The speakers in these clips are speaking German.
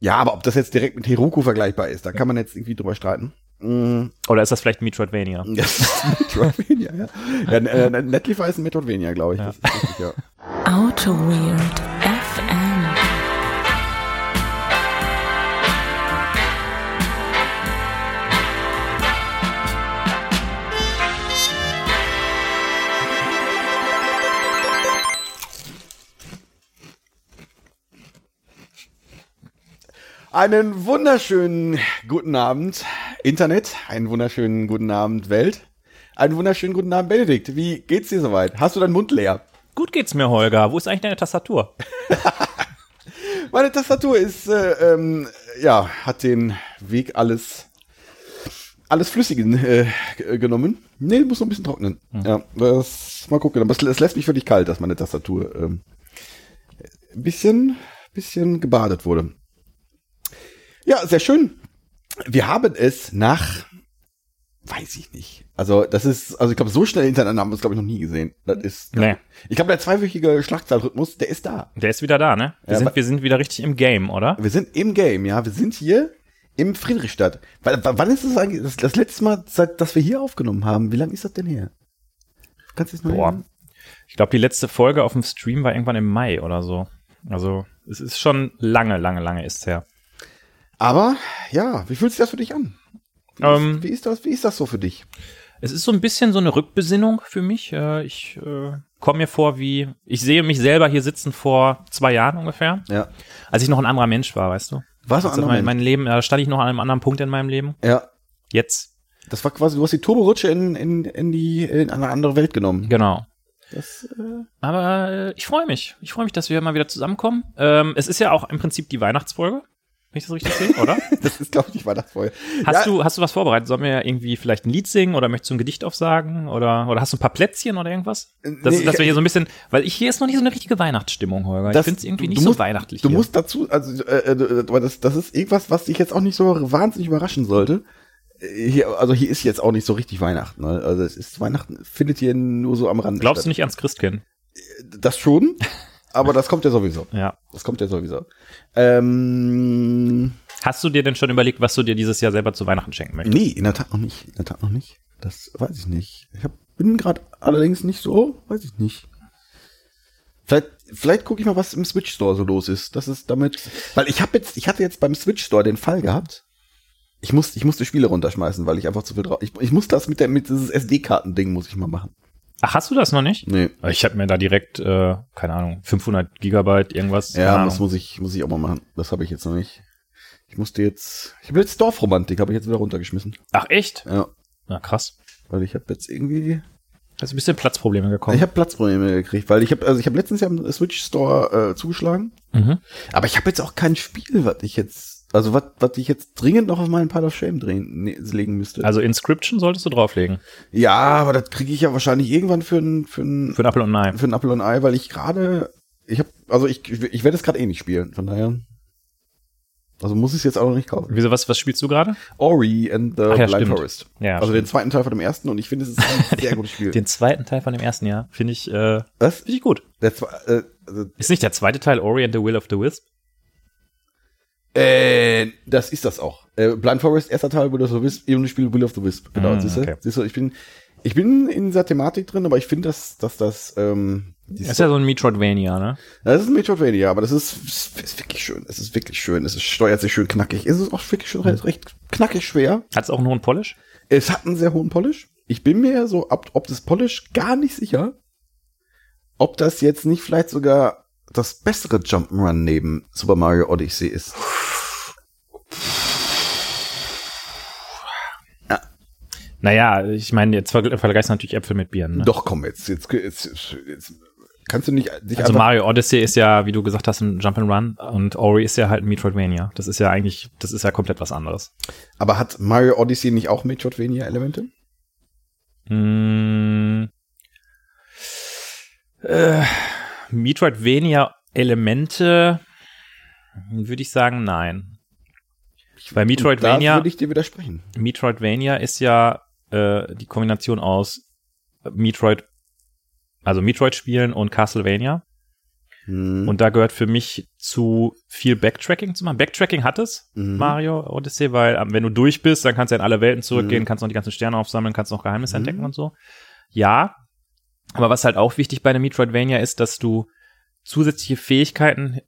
Ja, aber ob das jetzt direkt mit Heroku vergleichbar ist, da kann man jetzt irgendwie drüber streiten. Mm, Oder ist das vielleicht Metroidvania? Das ist Metroidvania, ja. ja äh, Netlify ist ein Metroidvania, glaube ich. Ja. Das ist richtig, ja. Auto Weird Einen wunderschönen guten Abend, Internet. Einen wunderschönen guten Abend, Welt. Einen wunderschönen guten Abend, Benedikt. Wie geht's dir soweit? Hast du deinen Mund leer? Gut geht's mir, Holger. Wo ist eigentlich deine Tastatur? Meine Tastatur ist, äh, ähm, ja, hat den Weg alles, alles Flüssigen äh, genommen. Nee, muss noch ein bisschen trocknen. Ja, das, mal gucken. Aber es, es lässt mich völlig kalt, dass meine Tastatur ähm, ein bisschen, bisschen gebadet wurde. Ja, sehr schön. Wir haben es nach, weiß ich nicht. Also das ist, also ich glaube, so schnell hintereinander haben wir es glaube ich noch nie gesehen. Das ist, Nee. ich glaube, der zweiwöchige Schlagzahlrhythmus, der ist da. Der ist wieder da, ne? Wir, Ja, sind, wir sind wieder richtig im Game, oder? Wir sind im Game, ja. Wir sind hier im Friedrichstadt. W wann ist das eigentlich das, das letzte Mal, seit, dass wir hier aufgenommen haben? Wie lange ist das denn her? Kannst du es mal Boah. Ich glaube, die letzte Folge auf dem Stream war irgendwann im Mai oder so. Also, es ist schon lange, lange, lange ist her. Aber ja, wie fühlt sich das für dich an? Wie, Ähm. ist, wie ist das? Wie ist das so für dich? Es ist so ein bisschen so eine Rückbesinnung für mich. Äh, Ich äh, komme mir vor wie, ich sehe mich selber hier sitzen vor zwei Jahren ungefähr, Ja. als ich noch ein anderer Mensch war, weißt du? Was Also mein, mein Leben, da stand ich noch an einem anderen Punkt in meinem Leben. Ja. Jetzt, Das war quasi, du hast die Turborutsche in, in, in die in eine andere Welt genommen. genau. Das, äh, Aber äh, ich freue mich. Ich freue mich, dass wir mal wieder zusammenkommen. Ähm, es ist ja auch im Prinzip die Weihnachtsfolge, wenn ich das richtig sehe, oder? das ist, glaube ich, die Weihnachtsfolge. Hast ja, du hast du was vorbereitet? Sollen wir irgendwie vielleicht ein Lied singen oder möchtest du ein Gedicht aufsagen oder oder hast du ein paar Plätzchen oder irgendwas? Das, Nee, dass ich- wir hier so ein bisschen, weil ich hier ist noch nicht so eine richtige Weihnachtsstimmung, Holger. ich Das- finde es irgendwie du nicht musst- so weihnachtlich. Du hier. musst dazu, also, äh, äh, das, das ist irgendwas, was dich jetzt auch nicht so wahnsinnig überraschen sollte. Äh, Hier, also hier ist jetzt auch nicht so richtig Weihnachten. Ne? Also es ist Weihnachten findet hier nur so am Rand. Glaubst du statt. nicht ans Christkind? Das schon, aber das kommt ja sowieso. Ja. Das kommt ja sowieso. Ähm, Hast du dir denn schon überlegt, was du dir dieses Jahr selber zu Weihnachten schenken möchtest? nee, in der Tat noch nicht. In der Tat noch nicht. Das weiß ich nicht. Ich hab, bin gerade allerdings nicht so, weiß ich nicht. Vielleicht, vielleicht gucke ich mal, was im Switch Store so los ist. Das ist damit, weil ich habe jetzt, ich hatte jetzt beim Switch Store den Fall gehabt. Ich musste, ich musste Spiele runterschmeißen, weil ich einfach zu viel drauf. Ich, ich muss das mit der, mit dieses SD-Karten-Ding muss ich mal machen. Ach, hast du das noch nicht? Nee. Ich habe mir da direkt, äh, keine Ahnung, 500 Gigabyte irgendwas. Ja, das muss ich, muss ich auch mal machen. Das habe ich jetzt noch nicht. Ich musste jetzt, ich habe jetzt Dorfromantik, habe ich jetzt wieder runtergeschmissen. Ach echt? Ja, Na krass. weil ich habe jetzt irgendwie, Hast du ein bisschen Platzprobleme gekommen? ich habe Platzprobleme gekriegt, weil ich habe, also ich habe letztens ja im Switch Store äh, zugeschlagen, mhm. aber ich habe jetzt auch kein Spiel, was ich jetzt, also was, was ich jetzt dringend noch auf meinen Pile of Shame drehen, ne, legen müsste. Also Inscription solltest du drauflegen. ja, aber das kriege ich ja wahrscheinlich irgendwann für ein, für ein, Für ein Apple und ein Ei. für ein Apple und Ei, weil ich gerade, ich habe, also ich, ich werde es gerade eh nicht spielen, von daher. Also muss ich es jetzt auch noch nicht kaufen. Wieso, was, was spielst du gerade? Ori and the Ach ja, Blind stimmt. Forest. Ja, also stimmt. den zweiten Teil von dem ersten und ich finde, es ist ein sehr gutes Spiel. Den zweiten Teil von dem ersten Jahr finde ich, äh, Was? finde ich gut. Der äh, also, Ist nicht der zweite Teil Ori and the Will of the Wisp? Äh, das ist das auch. Äh, Blind Forest, erster Teil, Will of the Wisp, eben Spiel Will of the Wisp. Genau, Mm, siehst du? okay. Siehst du, ich bin, ich bin in dieser Thematik drin, aber ich finde, dass, dass das, ähm, Das ist ja so ein Metroidvania, ne? das ist ein Metroidvania, aber das ist, ist, ist wirklich schön. Es ist wirklich schön. Es steuert sich schön knackig. Es ist auch wirklich schon recht, recht knackig schwer. Hat es auch einen hohen Polish? Es hat einen sehr hohen Polish. Ich bin mir so, ob, ob das Polish gar nicht sicher, ob das jetzt nicht vielleicht sogar das bessere Jump'n'Run neben Super Mario Odyssey ist. Naja, ich meine, jetzt verg- vergleichst du natürlich Äpfel mit Bieren. Ne? Doch, komm, jetzt, jetzt, jetzt, jetzt kannst du nicht Also Mario Odyssey ist ja, wie du gesagt hast, ein Jump'n'Run und Ori ist ja halt ein Metroidvania. Das ist ja eigentlich, das ist ja komplett was anderes. aber hat Mario Odyssey nicht auch Metroidvania-Elemente? Mm, äh, Metroidvania-Elemente würde ich sagen, nein. Weil Da Metroidvania, würde ich dir widersprechen. Metroidvania ist ja äh, die Kombination aus Metroid, also Metroid-Spielen und Castlevania. Mhm. Und da gehört für mich zu viel Backtracking zu machen. Backtracking hat es, Mhm. Mario Odyssey, weil ähm, wenn du durch bist, dann kannst du in alle Welten zurückgehen, Mhm. kannst noch die ganzen Sterne aufsammeln, kannst noch Geheimnisse Mhm. entdecken und so. Ja, aber was halt auch wichtig bei einem Metroidvania ist, dass du zusätzliche Fähigkeiten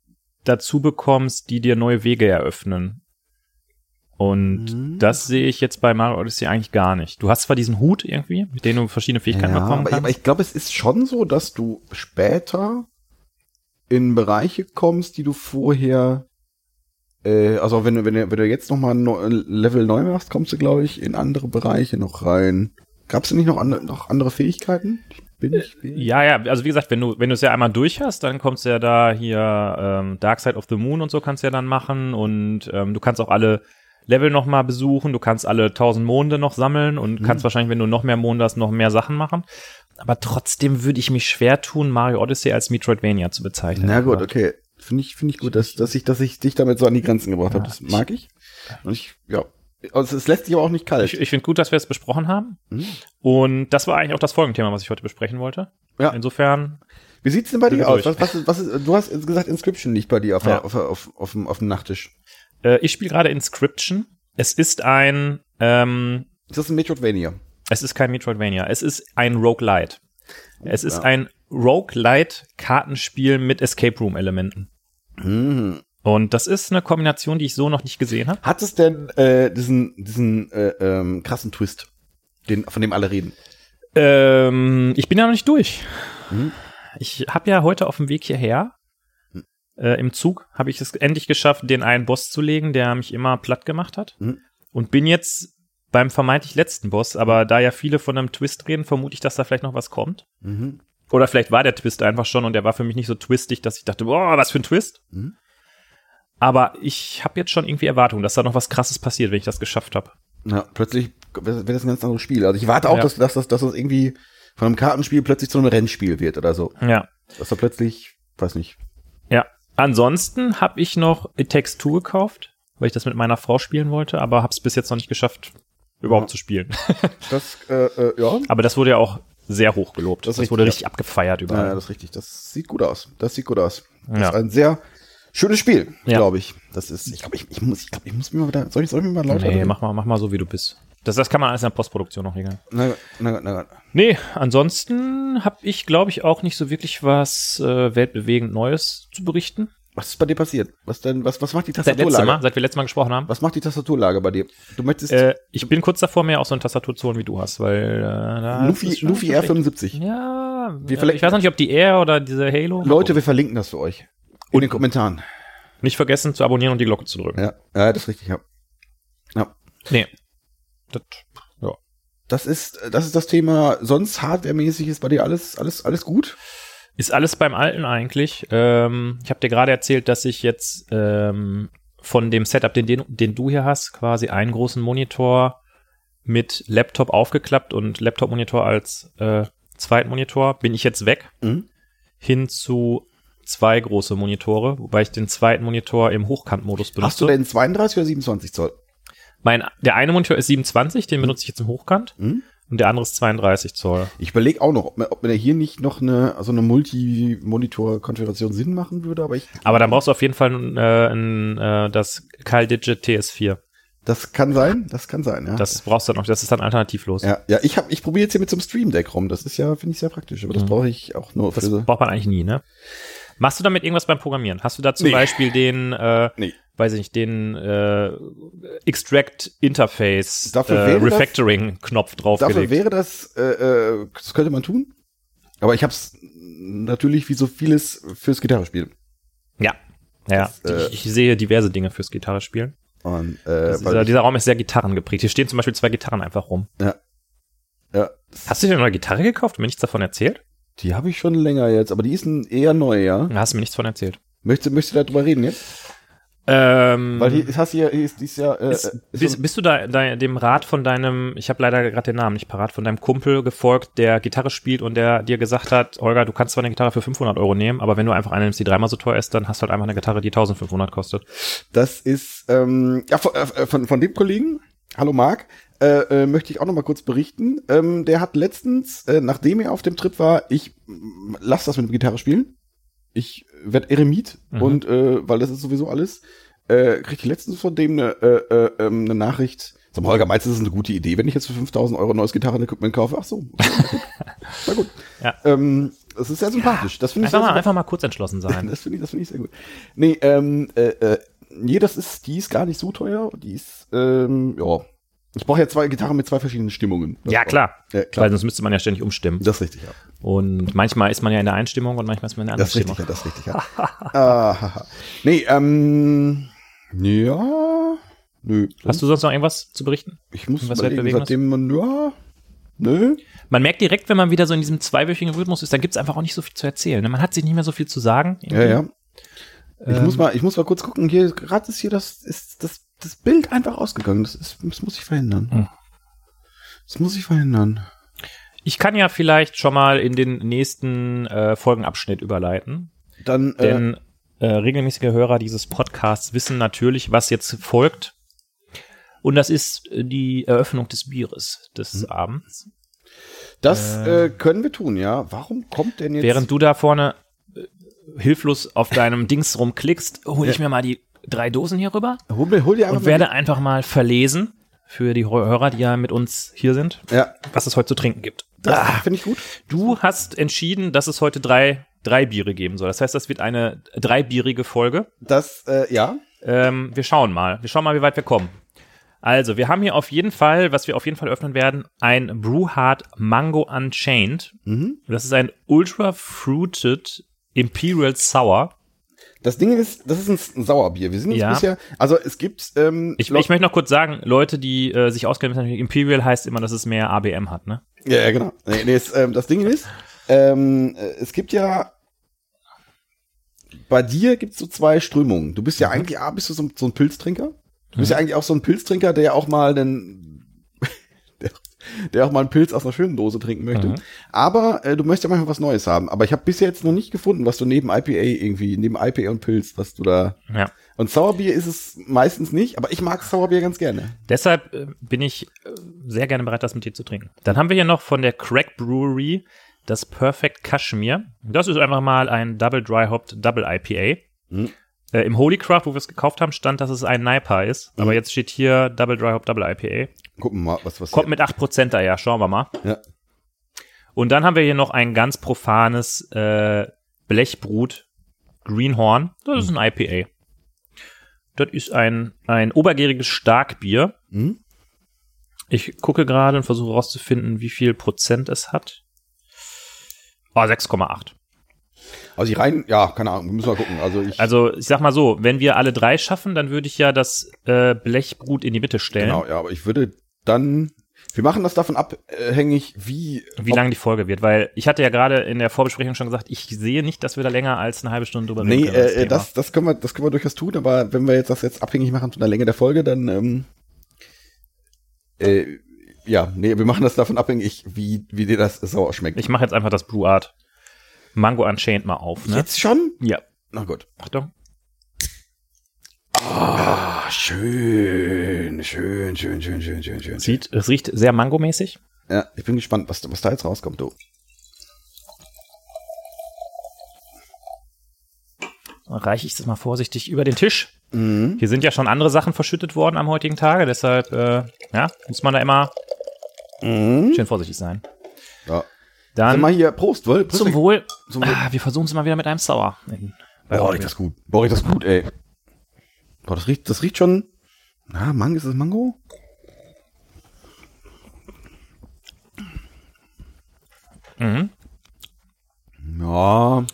dazu bekommst, die dir neue Wege eröffnen. Und Mhm. das sehe ich jetzt bei Mario Odyssey eigentlich gar nicht. Du hast zwar diesen Hut irgendwie, mit dem du verschiedene Fähigkeiten ja, bekommen aber, kannst. aber ich glaube, es ist schon so, dass du später in Bereiche kommst, die du vorher, äh, also wenn du, wenn du, wenn du jetzt nochmal ein neu- Level neu machst, kommst du, glaube ich, in andere Bereiche noch rein. Gab es denn nicht noch, andere noch andere Fähigkeiten? Ich bin nicht. Ja, ja, also wie gesagt, wenn du, wenn du es ja einmal durch hast, dann kommst du ja da hier ähm, Dark Side of the Moon und so kannst du ja dann machen und ähm, du kannst auch alle Level nochmal besuchen, du kannst alle tausend Monde noch sammeln und Mhm. kannst wahrscheinlich, wenn du noch mehr Monde hast, noch mehr Sachen machen. Aber trotzdem würde ich mich schwer tun, Mario Odyssey als Metroidvania zu bezeichnen. Na gut, okay. Finde ich, finde ich gut, dass, dass ich, dass ich dich damit so an die Grenzen gebracht habe. Ja. Das mag ich. Und ich, ja. Also es lässt sich aber auch nicht kalt. Ich, ich finde gut, dass wir es besprochen haben. Mhm. Und das war eigentlich auch das Folgenthema, was ich heute besprechen wollte. Ja. Insofern, Wie sieht's denn bei dir aus? Was, was, was ist, du hast gesagt, Inscription liegt bei dir auf, Ja. auf, auf, auf, dem, auf dem Nachttisch. äh, ich spiele gerade Inscription. Es ist ein ähm, Ist das ein Metroidvania? Es ist kein Metroidvania. Es ist ein Roguelite. Es ist Ja. ein Roguelite-Kartenspiel mit Escape Room-Elementen. Mhm. Und das ist eine Kombination, die ich so noch nicht gesehen habe. Hat es denn äh, diesen, diesen äh, ähm, krassen Twist, den, von dem alle reden? Ähm, ich bin ja noch nicht durch. Mhm. Ich habe ja heute auf dem Weg hierher Mhm. äh, im Zug habe ich es endlich geschafft, den einen Boss zu legen, der mich immer platt gemacht hat. Mhm. Und bin jetzt beim vermeintlich letzten Boss, aber da ja viele von einem Twist reden, vermute ich, dass da vielleicht noch was kommt. Mhm. Oder vielleicht war der Twist einfach schon und der war für mich nicht so twistig, dass ich dachte, boah, was für ein Twist. Mhm. Aber ich habe jetzt schon irgendwie Erwartungen, dass da noch was Krasses passiert, wenn ich das geschafft habe. Ja, plötzlich wird das ein ganz anderes Spiel. Also ich warte auch, Ja. dass, dass, dass, dass das irgendwie von einem Kartenspiel plötzlich zu einem Rennspiel wird oder so. Ja. Dass da plötzlich, weiß nicht. Ja. Ansonsten habe ich noch It Takes Two gekauft, weil ich das mit meiner Frau spielen wollte, aber habe es bis jetzt noch nicht geschafft, überhaupt Ja. zu spielen. Das, äh, äh, ja. aber das wurde ja auch sehr hoch gelobt. Das Das, ist wurde richtig, richtig abgefeiert Ja, überall. ja, das ist richtig. Das sieht gut aus. Das sieht gut aus. Das Ja. ist ein sehr schönes Spiel, Ja. glaube ich. Das ist, ich glaube, ich, ich muss, ich glaube, ich muss mir mal wieder, soll ich, soll ich mir mal lauter nee, mach mal, mach mal so, wie du bist. Das, das kann man alles in der Postproduktion noch regeln. Na, na, na, gut. Nee, ansonsten habe ich, glaube ich, auch nicht so wirklich was äh, weltbewegend Neues zu berichten. Was ist bei dir passiert? Was denn, was, was macht die Seit letztem Tastaturlage? Mal, seit wir letztes Mal gesprochen haben. Was macht die Tastaturlage bei dir? Du möchtest Äh, ich bin kurz davor, mir auch so eine Tastatur zu holen, wie du hast, weil äh, Luffy, Luffy schlecht. R75. Ja, Wir verlinken- ich weiß noch nicht, ob die R oder diese Halo. Leute, wir verlinken das für euch. In den Kommentaren. Nicht vergessen zu abonnieren und die Glocke zu drücken. Ja, ja, das ist richtig, ja. Ja. Nee. Das, ja. Das ist, das ist das Thema. Sonst hardwaremäßig ist bei dir alles, alles, alles gut? Ist alles beim Alten eigentlich. Ähm, ich habe dir gerade erzählt, dass ich jetzt ähm, von dem Setup, den, den, den du hier hast, quasi einen großen Monitor mit Laptop aufgeklappt und Laptop-Monitor als äh, zweiten Monitor, bin ich jetzt weg Mhm. hin zu zwei große Monitore, wobei ich den zweiten Monitor im Hochkantmodus benutze. Hast du denn 32 oder 27 Zoll? Mein, der eine Monitor ist 27, den benutze ich jetzt im Hochkant Mhm. und der andere ist 32 Zoll. Ich überlege auch noch, ob mir, ob mir hier nicht noch eine, also eine Multi-Monitor-Konfiguration Sinn machen würde, aber ich, Aber dann brauchst du auf jeden Fall äh, ein, äh, das Kyle Digit TS4. das kann sein, das kann sein, ja. Das brauchst du dann noch, das ist dann alternativlos. ja, ja, ich ich probiere jetzt hier mit so einem Stream Deck rum. Das ist ja, finde ich sehr praktisch, aber das Mhm. brauche ich auch nur für Das so. braucht man eigentlich nie, ne? Machst du damit irgendwas beim Programmieren? Hast du da zum Nee. Beispiel den, äh, Nee. weiß ich nicht, den äh, Extract Interface Dafür äh, Refactoring-Knopf Dafür draufgelegt? wäre das, äh, äh, das könnte man tun. Aber ich habe es natürlich wie so vieles fürs Gitarrespiel. ja. Ja, Das, äh, ich, ich sehe diverse Dinge fürs Gitarrespielen. Und, äh, dieser, ich, dieser Raum ist sehr gitarrengeprägt. Hier stehen zum Beispiel zwei Gitarren einfach rum. ja, Hast du dir eine neue Gitarre gekauft und mir nichts davon erzählt? Die habe ich schon länger jetzt, aber die ist ein eher neu, ja. Da hast du mir nichts davon erzählt. Möchtest, möchtest du darüber reden jetzt? Ähm, Weil hier hast du ja, hier ist, die ist ja, äh, Ist, ist bist, bist du da, da dem Rat von deinem, ich habe leider gerade den Namen nicht parat, von deinem Kumpel gefolgt, der Gitarre spielt und der dir gesagt hat, Holger, du kannst zwar eine Gitarre für 500 Euro nehmen, aber wenn du einfach eine nimmst, die dreimal so teuer ist, dann hast du halt einfach eine Gitarre, die 1500 kostet. das ist, ähm, ja, von, äh, von, von dem Kollegen, hallo Marc, äh, äh, möchte ich auch noch mal kurz berichten. Ähm, der hat letztens, äh, nachdem er auf dem Trip war, ich lass das mit der Gitarre spielen. ich werd Eremit Mhm. und äh, weil das ist sowieso alles, äh, krieg ich letztens von dem eine, äh, äh, ähm, eine Nachricht. Sag mal, Holger, meinst du, das ist eine gute Idee, wenn ich jetzt für 5000 Euro ein neues Gitarrenequipment kaufe? Ach so. Na gut. Ja. Ähm, das ist sehr sympathisch. Das finde ich Einfach mal, einfach mal kurz entschlossen sein. Das finde ich, das finde ich sehr gut. Nee, ähm, äh, äh, nee, das ist, die ist gar nicht so teuer. Die ist, ähm, ja. Ich brauche ja zwei Gitarren mit zwei verschiedenen Stimmungen. Das ja, klar. Ja, klar. Weil sonst müsste man ja ständig umstimmen. Das ist richtig, ja. Und manchmal ist man ja in der Einstimmung und manchmal ist man in der Das anderen richtig, Stimmung. ja, das ist richtig, ja. ah, nee, ähm, ja, nö. Hast du sonst noch irgendwas zu berichten? ich muss was seitdem man, ja, nö. Man merkt direkt, wenn man wieder so in diesem zweiwöchigen Rhythmus ist, dann gibt's einfach auch nicht so viel zu erzählen. Man hat sich nicht mehr so viel zu sagen. Ja, ja. Ich Ähm. muss mal, ich muss mal kurz gucken. Hier, gerade ist hier das, ist das, das Bild einfach ausgegangen. Das ist, das muss ich verhindern. Hm. Das muss ich verhindern. Ich kann ja vielleicht schon mal in den nächsten äh, Folgenabschnitt überleiten. Dann, äh, Denn äh, regelmäßige Hörer dieses Podcasts wissen natürlich, was jetzt folgt. Und das ist äh, die Eröffnung des Bieres des Hm. Abends. das äh, können wir tun, ja. Warum kommt denn jetzt? Während du da vorne äh, hilflos auf deinem Dings rumklickst, hole ich mir mal die drei Dosen hier rüber hol, hol und werde einfach mal verlesen für die Hörer, die ja mit uns hier sind, ja, was es heute zu trinken gibt. das finde ich gut. Du hast entschieden, dass es heute drei, drei Biere geben soll. Das heißt, das wird eine dreibierige Folge. Das, äh, ja. Ähm, wir schauen mal. Wir schauen mal, wie weit wir kommen. Also, wir haben hier auf jeden Fall, was wir auf jeden Fall öffnen werden, ein Brewhard Mango Unchained. Mhm. Das ist ein Ultra Fruited Imperial Sour. Das Ding ist, das ist ein Sauerbier. Wir sind jetzt Ja. bisher, also es gibt, ähm, Ich, ich möchte noch kurz sagen, Leute, die äh, sich auskennen, natürlich, Imperial heißt immer, dass es mehr ABM hat, ne? Ja, ja, genau. Nee, nee, es, ähm, das Ding ist, ähm, äh, es gibt ja bei dir gibt's so zwei Strömungen. Du bist ja eigentlich, A, bist du so, so ein Pilztrinker. Du bist ja eigentlich auch so ein Pilztrinker, der auch mal einen, der, auch mal einen Pilz aus einer schönen Dose trinken möchte. Mhm. Aber äh, du möchtest ja manchmal was Neues haben. Aber ich habe bisher jetzt noch nicht gefunden, was du neben IPA irgendwie, neben IPA und Pilz, was du da. Ja. Und Sauerbier ist es meistens nicht, aber ich mag Sauerbier ganz gerne. Deshalb äh, bin ich äh, sehr gerne bereit, das mit dir zu trinken. Dann haben wir hier noch von der Crack Brewery das Perfect Kashmir. Das ist einfach mal ein Double Dry Hopped Double IPA. Mhm. Äh, Im Holy Craft, wo wir es gekauft haben, stand, dass es ein Naipa ist. Aber jetzt steht hier Double Dry Hopped Double IPA. Gucken wir mal, was was. Kommt mit 8% daher, schauen wir mal. ja. Und dann haben wir hier noch ein ganz profanes äh, Blechbrut Greenhorn. Das ist ein IPA. Das ist ein, ein obergäriges Starkbier. Mhm. Ich gucke gerade und versuche herauszufinden, wie viel Prozent es hat. Oh, 6,8. Also die rein, ja, keine Ahnung, müssen wir gucken. Also ich, Also ich sag mal so, wenn wir alle drei schaffen, dann würde ich ja das äh, Blechbrut in die Mitte stellen. genau, ja, aber ich würde dann, wir machen das davon abhängig, wie, Wie lang die Folge wird, weil ich hatte ja gerade in der Vorbesprechung schon gesagt, ich sehe nicht, dass wir da länger als eine halbe Stunde drüber Nee, reden können. über äh, Thema. das, das können wir, das können wir durchaus tun, aber wenn wir jetzt das jetzt abhängig machen von der Länge der Folge, dann, ähm, äh, ja, nee, wir machen das davon abhängig, wie, wie dir das sauer schmeckt. Ich mache jetzt einfach das Blue Art Mango Unchained mal auf, ne? Jetzt schon? Ja. Na gut. Achtung. Ah, schön, schön, schön, schön, schön, schön, schön. Sieht, es riecht sehr mangomäßig. Ja, ich bin gespannt, was, was da jetzt rauskommt, du. Dann reiche ich das mal vorsichtig über den Tisch. Mhm. Hier sind ja schon andere Sachen verschüttet worden am heutigen Tage, deshalb äh, ja, muss man da immer Mhm. schön vorsichtig sein. Ja. Dann mal hier, Prost, wohl. Prost, zum Wohl. Zum Wohl. Ah, wir versuchen es mal wieder mit einem Sauer. Boah, riecht das gut. Boah, riecht das gut, ey. Boah, das riecht, das riecht schon. Na, Mango, ist das Mango? Mhm. Ja.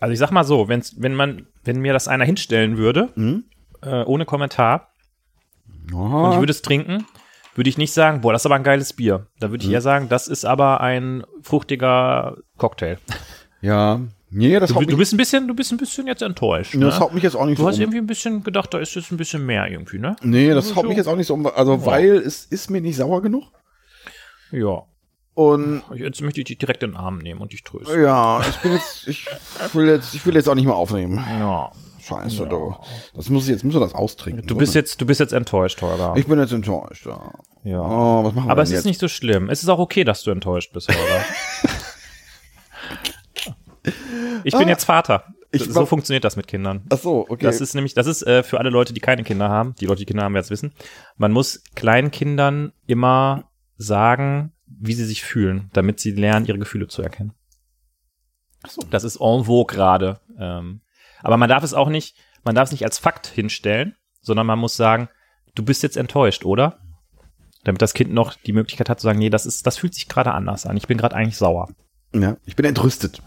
Also ich sag mal so, wenn's, wenn man, wenn mir das einer hinstellen würde, Mhm. äh, ohne Kommentar, und ich ja. würde es trinken, würde ich nicht sagen, boah, das ist aber ein geiles Bier. Da würde ich Mhm. eher sagen, das ist aber ein fruchtiger Cocktail. Ja. Nee, das Du, du bist ein bisschen, du bist ein bisschen jetzt enttäuscht. Ne? das haut mich jetzt auch nicht Du so hast um. irgendwie ein bisschen gedacht, da ist jetzt ein bisschen mehr irgendwie, ne? Nee, das So. haut mich jetzt auch nicht so um. Also, weil es ist mir nicht sauer genug. Ja. Und Jetzt möchte ich dich direkt in den Arm nehmen und dich trösten. ja, ich bin jetzt, ich will jetzt, ich will jetzt auch nicht mehr aufnehmen. Ja. Scheiße, du. Das muss ich, jetzt müssen wir das austrinken. Du bist jetzt, du bist jetzt enttäuscht, Holger. Ich bin jetzt enttäuscht, ja. ja. Oh, was machen wir Aber es ist jetzt? nicht so schlimm. Es ist auch okay, dass du enttäuscht bist, Holger. Ich bin Ah. jetzt Vater. Ich so funktioniert das mit Kindern. Ach so, okay. Das ist nämlich, das ist äh, für alle Leute, die keine Kinder haben, die Leute, die Kinder haben, werden es wissen. Man muss kleinen Kindern immer sagen, wie sie sich fühlen, damit sie lernen, ihre Gefühle zu erkennen. Ach so. Das ist en vogue gerade. Ähm, aber man darf es auch nicht, man darf es nicht als Fakt hinstellen, sondern man muss sagen, du bist jetzt enttäuscht, oder? Damit das Kind noch die Möglichkeit hat zu sagen, nee, das ist, das fühlt sich gerade anders an. Ich bin gerade eigentlich sauer. ja, ich bin entrüstet.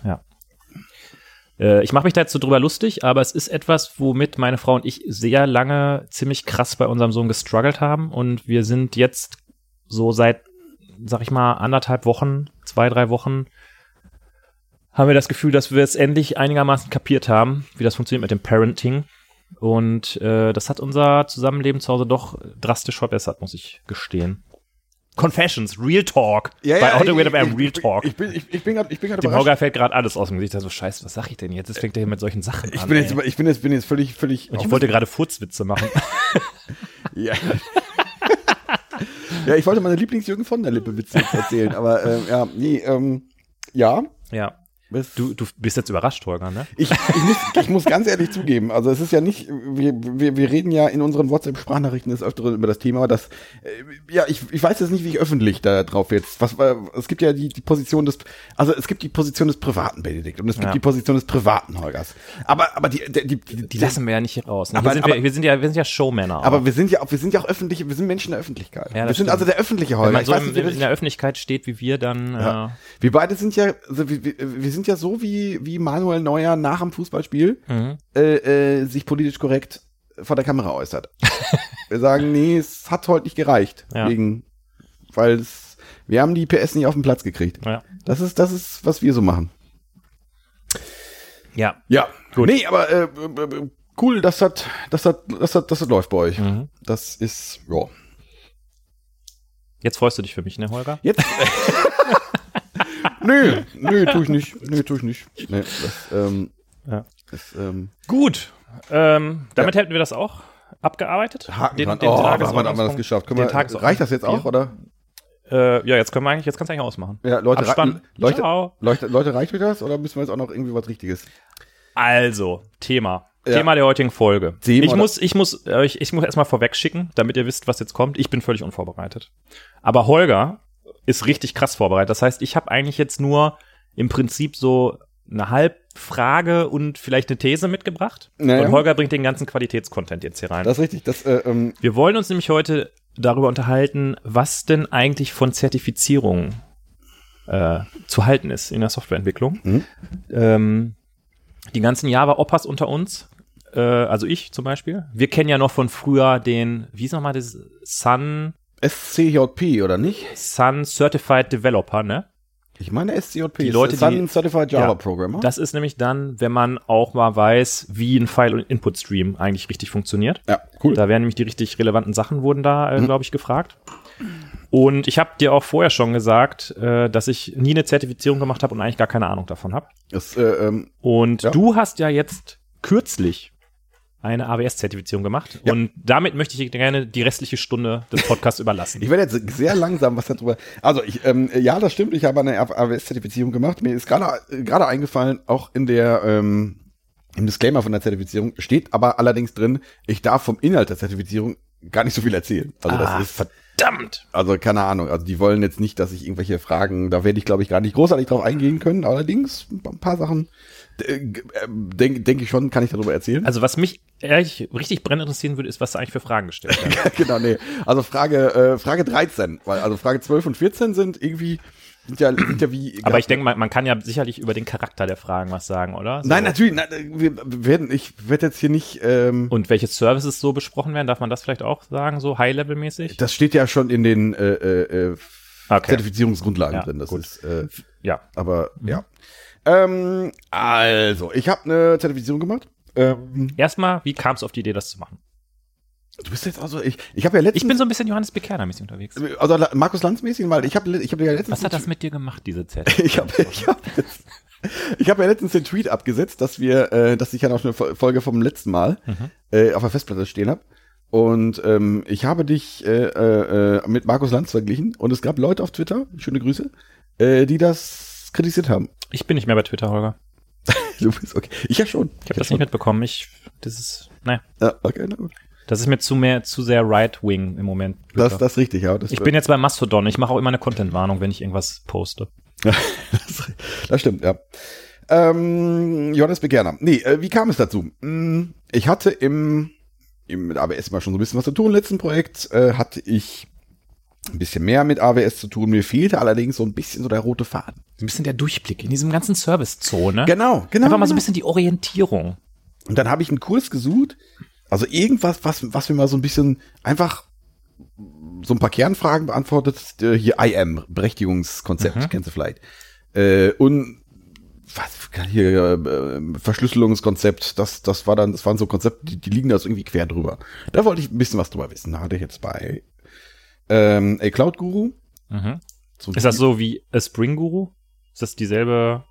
Äh, ich mache mich da jetzt so drüber lustig, aber es ist etwas, womit meine Frau und ich sehr lange ziemlich krass bei unserem Sohn gestruggelt haben und wir sind jetzt so seit, sag ich mal, anderthalb Wochen, zwei, drei Wochen, haben wir das Gefühl, dass wir es endlich einigermaßen kapiert haben, wie das funktioniert mit dem Parenting. Und äh, das hat unser Zusammenleben zu Hause doch drastisch verbessert, muss ich gestehen. Confessions, Real Talk. bei Auto ich, FM, ich, Real Talk. Ich bin, ich, ich bin gerade, ich bin gerade Dem. Holger fällt gerade alles aus dem Gesicht. Also scheiße, was sag ich denn jetzt? Jetzt fängt er hier mit solchen Sachen Ich an. bin jetzt, ey. ich bin jetzt, bin jetzt völlig, völlig. Und ich wollte gerade Furzwitze machen. Ja. ja, ich wollte meine Lieblings-Jürgen von der Lippe Witze erzählen, aber ähm, ja, nee, ähm, ja. ja. Du, du bist jetzt überrascht, Holger, ne? Ich, ich, muss, ich muss ganz ehrlich zugeben, also es ist ja nicht, wir, wir, wir reden ja in unseren WhatsApp-Sprachnachrichten des Öfteren über das Thema, dass, äh, ja, ich, ich weiß jetzt nicht, wie ich öffentlich da drauf jetzt, was, äh, es gibt ja die, die Position des, also es gibt die Position des privaten Benedikt und es gibt Ja. die Position des privaten Holgers. Aber, aber die, die, die, die, Die lassen wir ja nicht hier raus. Ne? Aber- hier sind aber- wir, wir, sind ja, wir sind ja Showmänner. auch. aber wir sind ja auch, wir sind ja auch öffentliche, wir sind Menschen der Öffentlichkeit. Ja, wir das sind stimmt. also der öffentliche wenn Holger. man Ich so weiß im, nicht, wie in das- der Öffentlichkeit steht wie wir, dann Ja. äh, Wir beide sind ja, also wir, wir, sind ja so wie, wie Manuel Neuer nach dem Fußballspiel mhm. äh, äh, sich politisch korrekt vor der Kamera äußert. wir sagen, nee, es hat heute nicht gereicht. Ja. Wegen, weil es, wir haben die PS nicht auf den Platz gekriegt. ja. Das ist, das ist, was wir so machen. ja. Ja, gut. Nee, aber äh, äh, cool, dass das, dass das, dass das, dass das läuft bei euch. Mhm. Das ist, ja. Jetzt freust du dich für mich, ne, Holger? Jetzt. nö, nö, tu ich nicht. Nö, tu ich nicht. Nee, das, ähm, Ja. das, ähm, Gut. Ähm, damit hätten wir das auch abgearbeitet. Haken dran. oh, haben wir, haben wir das geschafft. Können den wir, reicht das jetzt auch, Ja. oder? Äh, ja, jetzt können wir eigentlich, jetzt kannst du eigentlich ausmachen. Ja, Leute, Abspann. rei- Leute. Leute, Leute, reicht euch das oder müssen wir jetzt auch noch irgendwie was Richtiges? Also, Thema. Ja. Thema der heutigen Folge. Thema ich muss, ich muss, äh, ich, ich muss erstmal vorweg schicken, damit ihr wisst, was jetzt kommt. Ich bin völlig unvorbereitet. Aber Holger ist richtig krass vorbereitet. Das heißt, ich habe eigentlich jetzt nur im Prinzip so eine Halbfrage und vielleicht eine These mitgebracht. Naja. Und Holger bringt den ganzen Qualitätscontent jetzt hier rein. Das ist richtig. Das, äh, ähm, Wir wollen uns nämlich heute darüber unterhalten, was denn eigentlich von Zertifizierungen äh, zu halten ist in der Softwareentwicklung. Mhm. Ähm, die ganzen Java-Oppas unter uns, äh, also ich zum Beispiel, wir kennen ja noch von früher den, wie ist nochmal das, Sun, SCJP, oder nicht? Sun Certified Developer, ne? Ich meine SCJP. Die Leute, Sun die- Certified Java Ja. Programmer. Das ist nämlich dann, wenn man auch mal weiß, wie ein File- und Input-Stream eigentlich richtig funktioniert. ja, cool. Da werden nämlich die richtig relevanten Sachen wurden da, äh, glaube ich, gefragt. Und ich habe dir auch vorher schon gesagt, äh, dass ich nie eine Zertifizierung gemacht habe und eigentlich gar keine Ahnung davon habe. Äh, ähm, Und Ja. du hast ja jetzt kürzlich eine AWS-Zertifizierung gemacht. Ja. Und damit möchte ich dir gerne die restliche Stunde des Podcasts überlassen. ich werde jetzt sehr langsam was darüber. Also, ich, ähm, ja, das stimmt. Ich habe eine AWS-Zertifizierung gemacht. Mir ist gerade gerade eingefallen, auch in der ähm, im Disclaimer von der Zertifizierung steht aber allerdings drin, ich darf vom Inhalt der Zertifizierung gar nicht so viel erzählen. Also Ah, das ist verdammt! Also keine Ahnung, also die wollen jetzt nicht, dass ich irgendwelche Fragen, da werde ich glaube ich gar nicht großartig drauf eingehen können, allerdings ein paar Sachen, denke denk ich schon, kann ich darüber erzählen. Also was mich ehrlich richtig brennend interessieren würde, ist, was da eigentlich für Fragen gestellt werden. genau, nee. Also Frage, äh, Frage 13, weil also Frage 12 und 14 sind irgendwie, sind ja, sind ja wie. Aber ich denke, man, man kann ja sicherlich über den Charakter der Fragen was sagen, oder? So. Nein, natürlich, nein, wir werden, ich werde jetzt hier nicht, ähm, Und welche Services so besprochen werden, darf man das vielleicht auch sagen, so High-Level-mäßig? das steht ja schon in den äh, äh, äh, Okay. Zertifizierungsgrundlagen Ja, drin. Das gut. ist, äh, Ja. aber ja. Ähm, also, ich habe eine Zertifizierung gemacht. Ähm, Erstmal, wie kam es auf die Idee, das zu machen? du bist jetzt also, ich, ich habe ja letztens, Ich bin so ein bisschen Johannes Bekerner-mäßig unterwegs. also Markus Lanz mäßig, weil ich habe, ich habe ja letztens, Was hat das mit dir gemacht, diese Zeit? ich habe, ich habe, ich habe ja letztens den Tweet abgesetzt, dass wir, äh, dass ich ja noch eine Fol- Folge vom letzten Mal äh, auf der Festplatte stehen habe. Und ähm, ich habe dich äh, äh, äh, mit Markus Lanz verglichen und es gab Leute auf Twitter, schöne Grüße, äh, die das kritisiert haben. Ich bin nicht mehr bei Twitter, Holger. du bist okay. Ich ja schon. Ich habe das nicht mitbekommen. Ich, das ist, naja, Ja, okay, na gut. das ist mir zu mehr, zu sehr right-wing im Moment. Das, das ist richtig, ja. Ich bin jetzt bei Mastodon. Ich mache auch immer eine Content-Warnung, wenn ich irgendwas poste. das, das stimmt, ja. Ähm, Johannes Begerner. Nee, äh, wie kam es dazu? Hm, Ich hatte im, im mit AWS mal schon so ein bisschen was zu tun. Im letzten Projekt äh, hatte ich ein bisschen mehr mit AWS zu tun. Mir fehlte allerdings so ein bisschen so der rote Faden. Ein bisschen der Durchblick in diesem ganzen Service-Zone. Genau, genau. Einfach mal so ein genau. bisschen die Orientierung. Und dann habe ich einen Kurs gesucht, also irgendwas, was, was mir mal so ein bisschen einfach so ein paar Kernfragen beantwortet. Äh, Hier IM, Berechtigungskonzept, Mhm. kennst du vielleicht. Äh, und was hier äh, Verschlüsselungskonzept, das, das war dann, das waren so Konzepte, die, die liegen da so irgendwie quer drüber. Da wollte ich ein bisschen was drüber wissen. Da hatte ich jetzt bei ähm, A Cloud Guru. Mhm. So Ist das so wie a Spring Guru? Ist das dieselbe?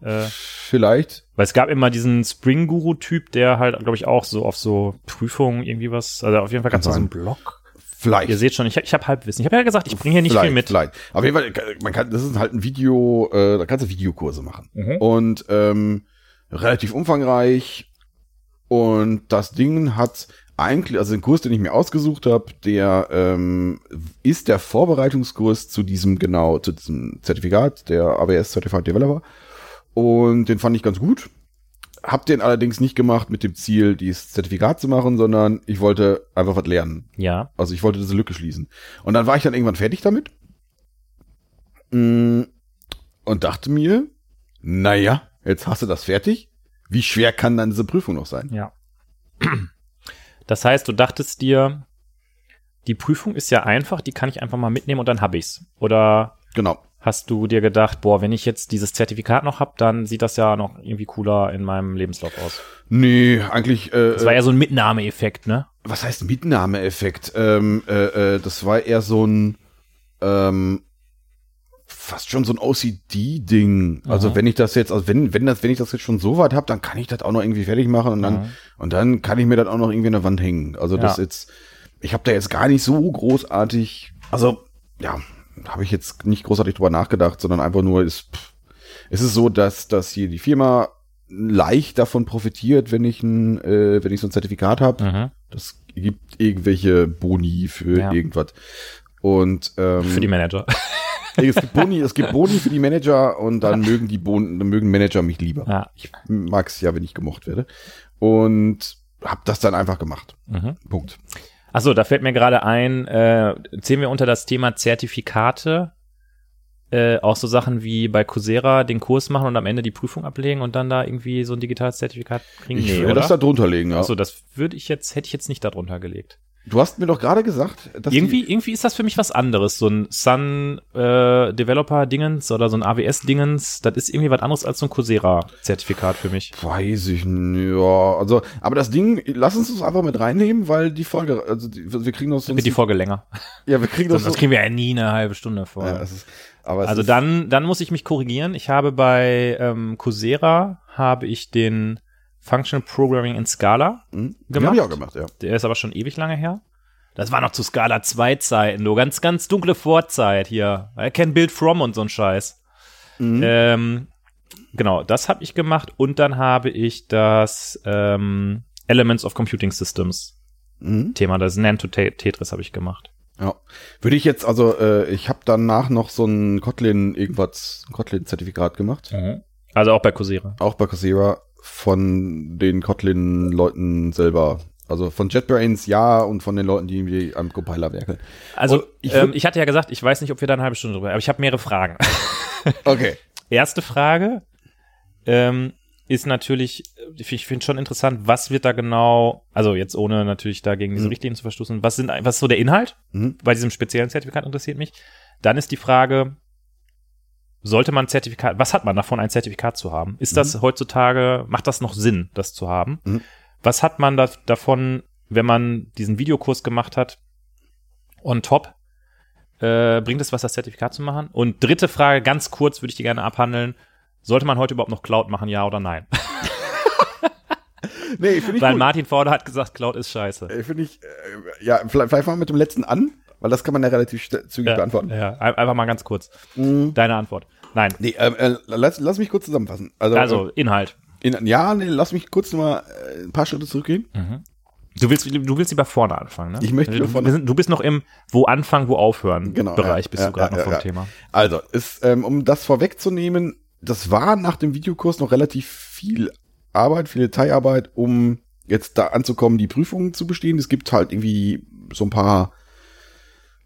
Äh, Vielleicht. weil es gab immer diesen Spring Guru Typ, der halt, glaube ich, auch so auf so Prüfungen irgendwie was. Also auf jeden Fall ganz so einen Blog. Vielleicht. Ihr seht schon, ich, ich habe Halbwissen. Ich habe ja gesagt, ich bringe hier nicht vielleicht, viel mit. Vielleicht. Auf jeden Fall, man kann, das ist halt ein Video, äh, da kannst du Videokurse machen. Mhm. Und ähm, relativ umfangreich. Und das Ding hat eigentlich, also den Kurs, den ich mir ausgesucht habe, der ähm, ist der Vorbereitungskurs zu diesem genau, zu diesem Zertifikat, der AWS Certified Developer. Und den fand ich ganz gut. Hab den allerdings nicht gemacht mit dem Ziel, dieses Zertifikat zu machen, sondern ich wollte einfach was lernen. Ja. Also ich wollte diese Lücke schließen. Und dann war ich dann irgendwann fertig damit. Mm, Und dachte mir, naja, jetzt hast du das fertig. Wie schwer kann dann diese Prüfung noch sein? Ja. Das heißt, du dachtest dir, die Prüfung ist ja einfach, die kann ich einfach mal mitnehmen und dann hab ich's. Oder Genau. hast du dir gedacht, boah, wenn ich jetzt dieses Zertifikat noch hab, dann sieht das ja noch irgendwie cooler in meinem Lebenslauf aus. Nee, eigentlich, äh, Das war ja so ein Mitnahmeeffekt, ne? was heißt Mitnahmeeffekt? Ähm, äh, äh, das war eher so ein, ähm, fast schon so ein OCD-Ding. Also wenn ich das jetzt, also wenn, wenn das, wenn ich das jetzt schon so weit habe, dann kann ich das auch noch irgendwie fertig machen und dann, Mhm. und dann kann ich mir das auch noch irgendwie an der Wand hängen. Also das Ja. jetzt, ich habe da jetzt gar nicht so großartig, also ja, habe ich jetzt nicht großartig drüber nachgedacht, sondern einfach nur ist, pff, es ist so, dass, dass hier die Firma leicht davon profitiert, wenn ich ein, äh, wenn ich so ein Zertifikat habe. Mhm. Das gibt irgendwelche Boni für Ja. irgendwas. Und ähm, Für die Manager. es gibt Boni, es gibt Boni für die Manager und dann mögen die dann mögen Manager mich lieber. Ja. Ich mag es ja, wenn ich gemocht werde. Und habe das dann einfach gemacht. Mhm. Punkt. Achso, da fällt mir gerade ein, äh, zählen wir unter das Thema Zertifikate äh, auch so Sachen wie bei Coursera den Kurs machen und am Ende die Prüfung ablegen und dann da irgendwie so ein digitales Zertifikat kriegen? Ich nee, würde oder? das da drunter legen, ja. Achso, das würde ich jetzt, hätte ich jetzt nicht darunter gelegt. Du hast mir doch gerade gesagt, dass Irgendwie, irgendwie ist das für mich was anderes. So ein Sun äh, Developer Dingens oder so ein AWS Dingens, das ist irgendwie was anderes als so ein Coursera Zertifikat für mich. weiß ich nicht, ja, also, aber das Ding, lass uns das einfach mit reinnehmen, weil die Folge, also die, wir kriegen das wird die Folge länger. ja, wir kriegen das Sonst kriegen wir ja nie eine halbe Stunde vor. ja, ist, Also dann, dann muss ich mich korrigieren. Ich habe bei ähm, Coursera habe ich den Functional Programming in Scala. hm, die gemacht. hab ich auch gemacht, ja. Der ist aber schon ewig lange her. Das war noch zu Scala 2 Zeiten, nur ganz, ganz dunkle Vorzeit hier. I can build from und so ein Scheiß. Mhm. Ähm, genau, das habe ich gemacht und dann habe ich das ähm, Elements of Computing Systems Mhm. Thema, das Nanto Tetris habe ich gemacht. Ja. Würde ich jetzt, also äh, ich habe danach noch so ein Kotlin irgendwas, ein Kotlin-Zertifikat gemacht. Also auch bei Coursera. Auch bei Coursera von den Kotlin-Leuten selber. Also von JetBrains ja und von den Leuten, die irgendwie am Compiler werkeln. Also ich ähm, ich hatte ja gesagt, ich weiß nicht, ob wir da eine halbe Stunde drüber, aber ich habe mehrere Fragen. Okay. Erste Frage ähm, ist natürlich, ich finde schon interessant, was wird da genau, also jetzt ohne natürlich da gegen diese Mhm. Richtlinien zu verstoßen, was sind, was ist so der Inhalt Mhm. bei diesem speziellen Zertifikat interessiert mich. Dann ist die Frage, sollte man Zertifikat, was hat man davon, ein Zertifikat zu haben? Ist das heutzutage, macht das noch Sinn, das zu haben? Mhm. Was hat man da, davon, wenn man diesen Videokurs gemacht hat, on top? Äh, bringt es was, das Zertifikat zu machen? Und dritte Frage, ganz kurz würde ich die gerne abhandeln. Sollte man heute überhaupt noch Cloud machen, ja oder nein? Nee, finde ich Weil gut. Martin Vorder hat gesagt, Cloud ist scheiße. Finde ich, äh, ja, vielleicht, vielleicht fangen wir mit dem letzten an, weil das kann man ja relativ zügig beantworten. Ja, ein- einfach mal ganz kurz. Mhm. Deine Antwort. Nein. Nee, ähm, äh, lass, lass mich kurz zusammenfassen. Also, Also, Inhalt. äh, in, ja, nee, lass mich kurz noch mal äh, ein paar Schritte zurückgehen. Du willst, du willst lieber vorne anfangen, ne? Ich möchte du, lieber vorne- wir sind, du bist noch im wo anfangen, wo aufhören Genau, Bereich, ja, bist ja, du gerade ja, noch vom ja. Thema. Also, ist, ähm, um das vorwegzunehmen, das war nach dem Videokurs noch relativ viel Arbeit, viel Detailarbeit, um jetzt da anzukommen, die Prüfungen zu bestehen. Es gibt halt irgendwie so ein paar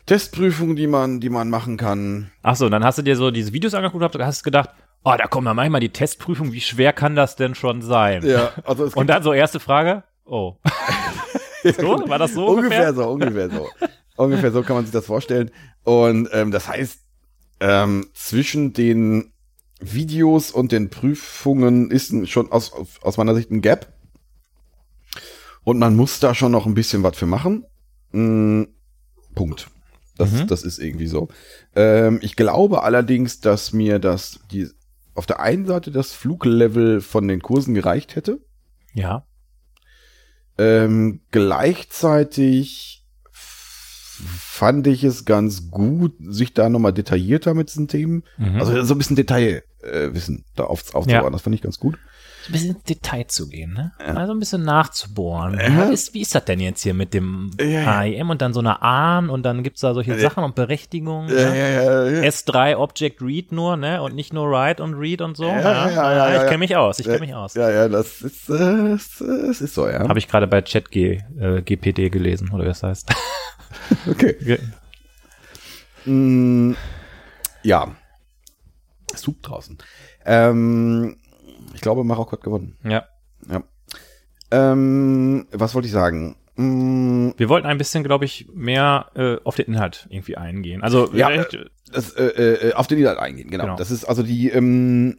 Testprüfungen, die man, die man machen kann. Ach so, dann hast du dir so diese Videos angeguckt und hast gedacht, oh, da kommen ja manchmal die Testprüfung, wie schwer kann das denn schon sein? Ja, also es Und dann so erste Frage, oh. so, war das so ungefähr? ungefähr so, ungefähr so. ungefähr so kann man sich das vorstellen. Und ähm, das heißt, ähm, zwischen den Videos und den Prüfungen ist schon aus, aus meiner Sicht ein Gap. Und man muss da schon noch ein bisschen was für machen. Mm, Punkt. Das, Mhm. das ist irgendwie so. Ähm, ich glaube allerdings, dass mir das die auf der einen Seite das Fluglevel von den Kursen gereicht hätte. Ja. Ähm, gleichzeitig fand ich es ganz gut, sich da nochmal detaillierter mit diesen Themen, Mhm. also so ein bisschen Detailwissen äh, Wissen da auf, aufzubauen. Ja. Das fand ich ganz gut. So ein bisschen ins Detail zu gehen, ne? Also ein bisschen nachzubohren. Ja. Was ist, wie ist das denn jetzt hier mit dem Ja, ja. AIM und dann so eine AN und dann gibt's da solche Ja. Sachen und Berechtigungen. Ja, ne? ja, ja, ja. S3 Object Read nur, ne? Und nicht nur Write und Read und so. Ja, ja, ja, ja, ich ja. kenne mich aus, ich kenne mich aus. Ja, ja, das ist, äh, das, äh, das ist so, ja. Habe ich gerade bei ChatG äh, GPD gelesen, oder wie das heißt. Okay. Mm, ja. Soup draußen. Ähm, ich glaube, Marokko hat gewonnen. ja. Ja. Ähm, was wollte ich sagen? Mm, Wir wollten ein bisschen, glaube ich, mehr äh, auf den Inhalt irgendwie eingehen. Also Ja, vielleicht, das, äh, äh, auf den Inhalt eingehen, genau. Genau. Das ist also die, ähm,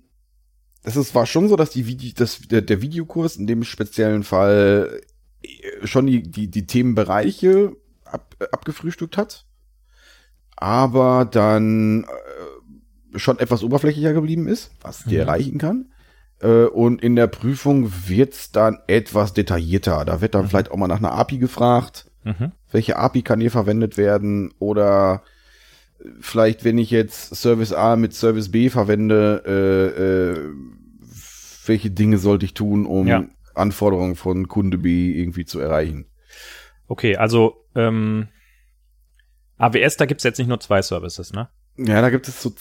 das ist, war schon so, dass die Vide das, der, der Videokurs in dem speziellen Fall äh, schon die, die, die Themenbereiche ab, äh, abgefrühstückt hat, aber dann äh, schon etwas oberflächlicher geblieben ist, was die Mhm. erreichen kann. Äh, Und in der Prüfung wird's dann etwas detaillierter. Da wird dann vielleicht auch mal nach einer API gefragt mhm. welche API kann hier verwendet werden oder vielleicht, wenn ich jetzt Service A mit Service B verwende, äh, äh, welche Dinge sollte ich tun, um Ja. Anforderungen von Kunde B irgendwie zu erreichen? Okay, also ähm, AWS, da gibt's jetzt nicht nur zwei Services, ne? Ja, da gibt es so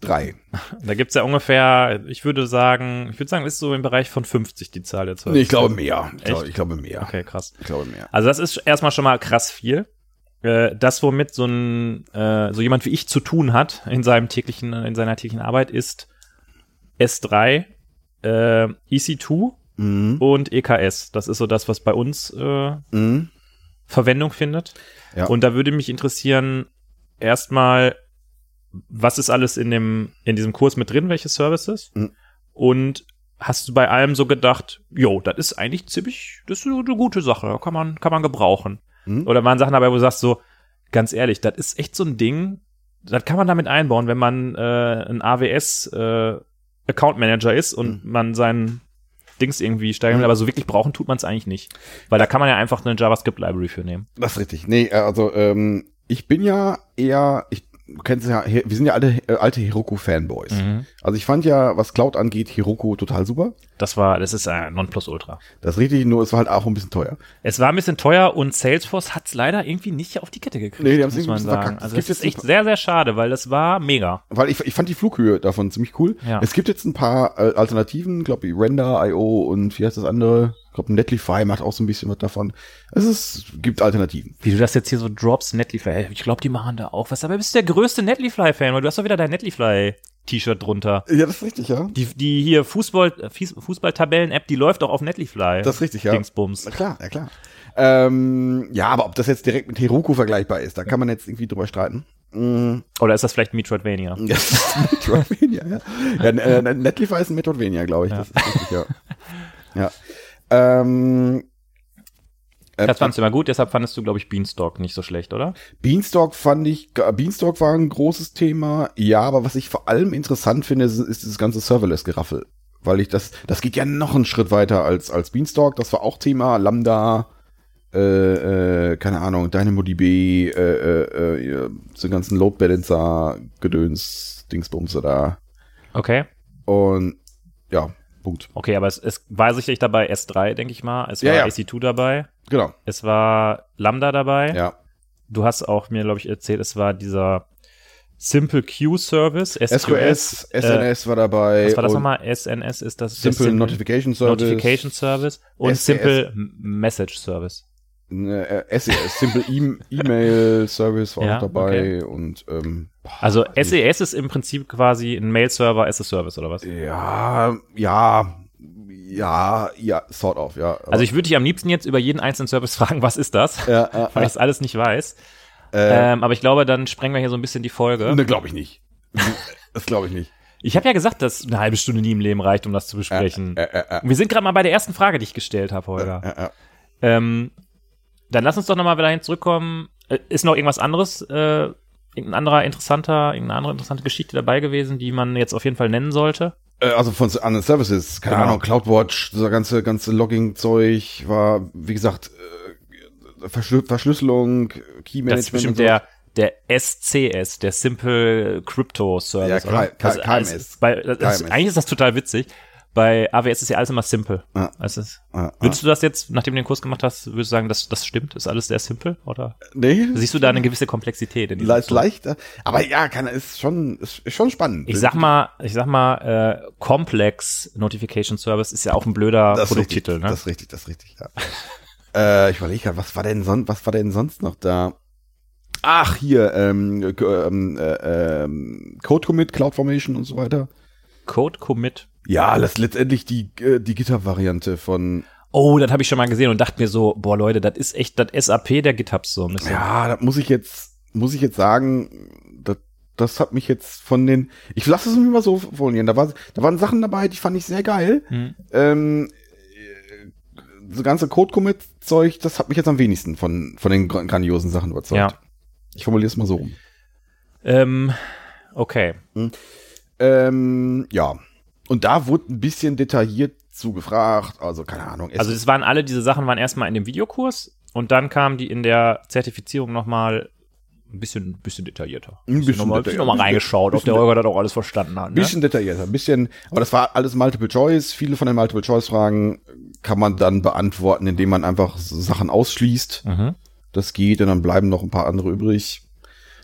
drei. Da gibt's ja ungefähr, ich würde sagen, ich würde sagen, ist so im Bereich von 50 die Zahl der Services. Nee, ich glaube mehr. Ich Echt? glaube, ich glaube mehr. Okay, krass. Ich glaube mehr. Also das ist erstmal schon mal krass viel. Äh, das, womit so ein äh, so jemand wie ich zu tun hat in seinem täglichen, in seiner täglichen Arbeit, ist S3, äh, EC2 Mhm. und EKS. Das ist so das, was bei uns äh, Mhm. Verwendung findet. Ja. Und da würde mich interessieren, erstmal, was ist alles in dem, in diesem Kurs mit drin, welche Services? Mhm. Und hast du bei allem so gedacht, jo, das ist eigentlich ziemlich, das ist eine gute Sache, kann man, kann man gebrauchen. Mhm. Oder waren Sachen dabei, wo du sagst so, ganz ehrlich, das ist echt so ein Ding, das kann man damit einbauen, wenn man äh, ein AWS äh, Account Manager ist und man seinen Dings irgendwie steigern will, Mhm. aber so wirklich brauchen tut man es eigentlich nicht. Weil da kann man ja einfach eine JavaScript Library für nehmen. Das ist richtig. Nee, äh, also ähm, ich bin ja eher, ich du kennst ja, wir sind ja alle äh, alte Heroku-Fanboys. Mhm. Also ich fand ja, was Cloud angeht, Heroku total super. Das war, das ist ein Nonplusultra. Das richtig, nur es war halt auch ein bisschen teuer. Es war ein bisschen teuer und Salesforce hat es leider irgendwie nicht auf die Kette gekriegt. Nee, die irgendwie ein bisschen sagen. verkackt. Es Also das ist jetzt echt sehr, sehr schade, weil das war mega. Weil ich, ich fand die Flughöhe davon ziemlich cool. Ja. Es gibt jetzt ein paar äh, Alternativen, glaube ich, Render.io und wie heißt das andere? Ich glaube, Netlify macht auch so ein bisschen was davon. Es ist, gibt Alternativen. Wie du das jetzt hier so drops, Netlify. Ich glaube, die machen da auch was. Aber du bist der größte Netlify-Fan, weil du hast doch wieder dein Netlify-T-Shirt drunter. Ja, das ist richtig, ja. Die, die hier Fußball, äh, Fußballtabellen-App, die läuft auch auf Netlify. Das ist richtig, ja. Dingsbums. Na klar, ja klar. Ähm, ja, aber ob das jetzt direkt mit Heroku vergleichbar ist, da kann man jetzt irgendwie drüber streiten. Mm, Oder ist das vielleicht Metroidvania? Ja, das ist Metroidvania, ja. ja äh, Netlify ist ein Metroidvania, glaube ich. Ja. Das ist richtig, ja. Ja. Ähm, äh, Das fandst du immer gut, deshalb fandest du, glaube ich, Beanstalk nicht so schlecht, oder? Beanstalk fand ich, Beanstalk war ein großes Thema, ja, aber was ich vor allem interessant finde, ist, ist dieses ganze Serverless-Geraffel. Weil ich das, das geht ja noch einen Schritt weiter als, als Beanstalk, das war auch Thema, Lambda, äh, äh, keine Ahnung, DynamoDB, äh, äh, äh, so ganzen Load Balancer, Gedöns, Dingsbumse da. Okay. Und ja, Punkt. Okay, aber es, es war sicherlich dabei S3, denke ich mal. Es Ja, war ja. AC2 dabei. Genau. Es war Lambda dabei. Ja. Du hast auch mir, glaube ich, erzählt, es war dieser Simple Queue Service, SQS. SQS, SNS war dabei. Äh, was war das nochmal? SNS ist das der Simple Notification Service. Notification Service und SES. Simple M- Message Service. Äh, SES, Simple E- E-Mail Service war Ja, auch dabei und ähm, Also SES ist im Prinzip quasi ein Mail-Server as a Service oder was? Ja, ja, ja, ja, sort of, ja. Also ich würde dich am liebsten jetzt über jeden einzelnen Service fragen, was ist das? ja, äh, Weil ich das alles nicht weiß. äh, Ähm, aber ich glaube, dann sprengen wir hier so ein bisschen die Folge. ne, glaube ich nicht. Das glaube ich nicht. Ich habe ja gesagt, dass eine halbe Stunde nie im Leben reicht, um das zu besprechen. Äh, Wir sind gerade mal bei der ersten Frage, die ich gestellt habe, Holger. äh, äh. Ähm, dann lass uns doch nochmal wieder hin zurückkommen. Äh, Ist noch irgendwas anderes, äh, irgendein anderer interessanter, irgendeine andere interessante Geschichte dabei gewesen, die man jetzt auf jeden Fall nennen sollte? Äh, Also von anderen Services, keine Genau. Ahnung, CloudWatch, dieser ganze, ganze Logging-Zeug war, wie gesagt, äh, Verschlü Verschlüsselung, Key Management. Das ist bestimmt so. der, der SCS, der Simple Crypto Service. Ja, oder? K- K- Das- KMS. Bei, das, das, KMS. eigentlich ist das total witzig. Bei AWS ist ja alles immer simple. Ja. Also ah. Würdest du das jetzt, nachdem du den Kurs gemacht hast, würdest du sagen, dass das stimmt? Ist alles sehr simpel? Oder Nee, siehst du da eine gewisse Komplexität in diesem leicht, leichter. Aber ja, kann, ist schon, ist, ist schon spannend. Ich sag mal, ich sag mal, äh, Complex Notification Service ist ja auch ein blöder das Produkttitel, richtig, ne? Das ist richtig, das ist richtig, ja. äh, ich überlege gerade, was war denn sonst, was war denn sonst noch da? Ach, hier, ähm, äh, ähm, äh, ähm, Code Commit, Cloud Formation und so weiter. Code Commit. Ja, das ist letztendlich die, äh, die GitHub-Variante von, Oh, das habe ich schon mal gesehen und dachte mir so, boah Leute, das ist echt das SAP der GitHubs so ein bisschen. ja, da muss ich jetzt, muss ich jetzt sagen, das, das hat mich jetzt von den, ich lasse es mir mal so formulieren, da, war, da waren Sachen dabei, die fand ich sehr geil. Hm. Ähm, äh, so ganze Code-Commit-Zeug, das hat mich jetzt am wenigsten von, von den gran- grandiosen Sachen überzeugt. Ja. Ich formuliere es mal so rum. Ähm, okay. Ähm, ja. Und da wurde ein bisschen detailliert zugefragt, also keine Ahnung. Also es waren alle diese Sachen waren erstmal in dem Videokurs und dann kamen die in der Zertifizierung nochmal ein bisschen, bisschen detaillierter. Ein bisschen nochmal, detailliert. noch mal reingeschaut, ob der Bisschen- Holger das auch alles verstanden hat. ein Ne? bisschen detaillierter, ein bisschen, aber das war alles Multiple Choice. Viele von den Multiple Choice Fragen kann man dann beantworten, indem man einfach Sachen ausschließt. Mhm. Das geht und dann bleiben noch ein paar andere übrig.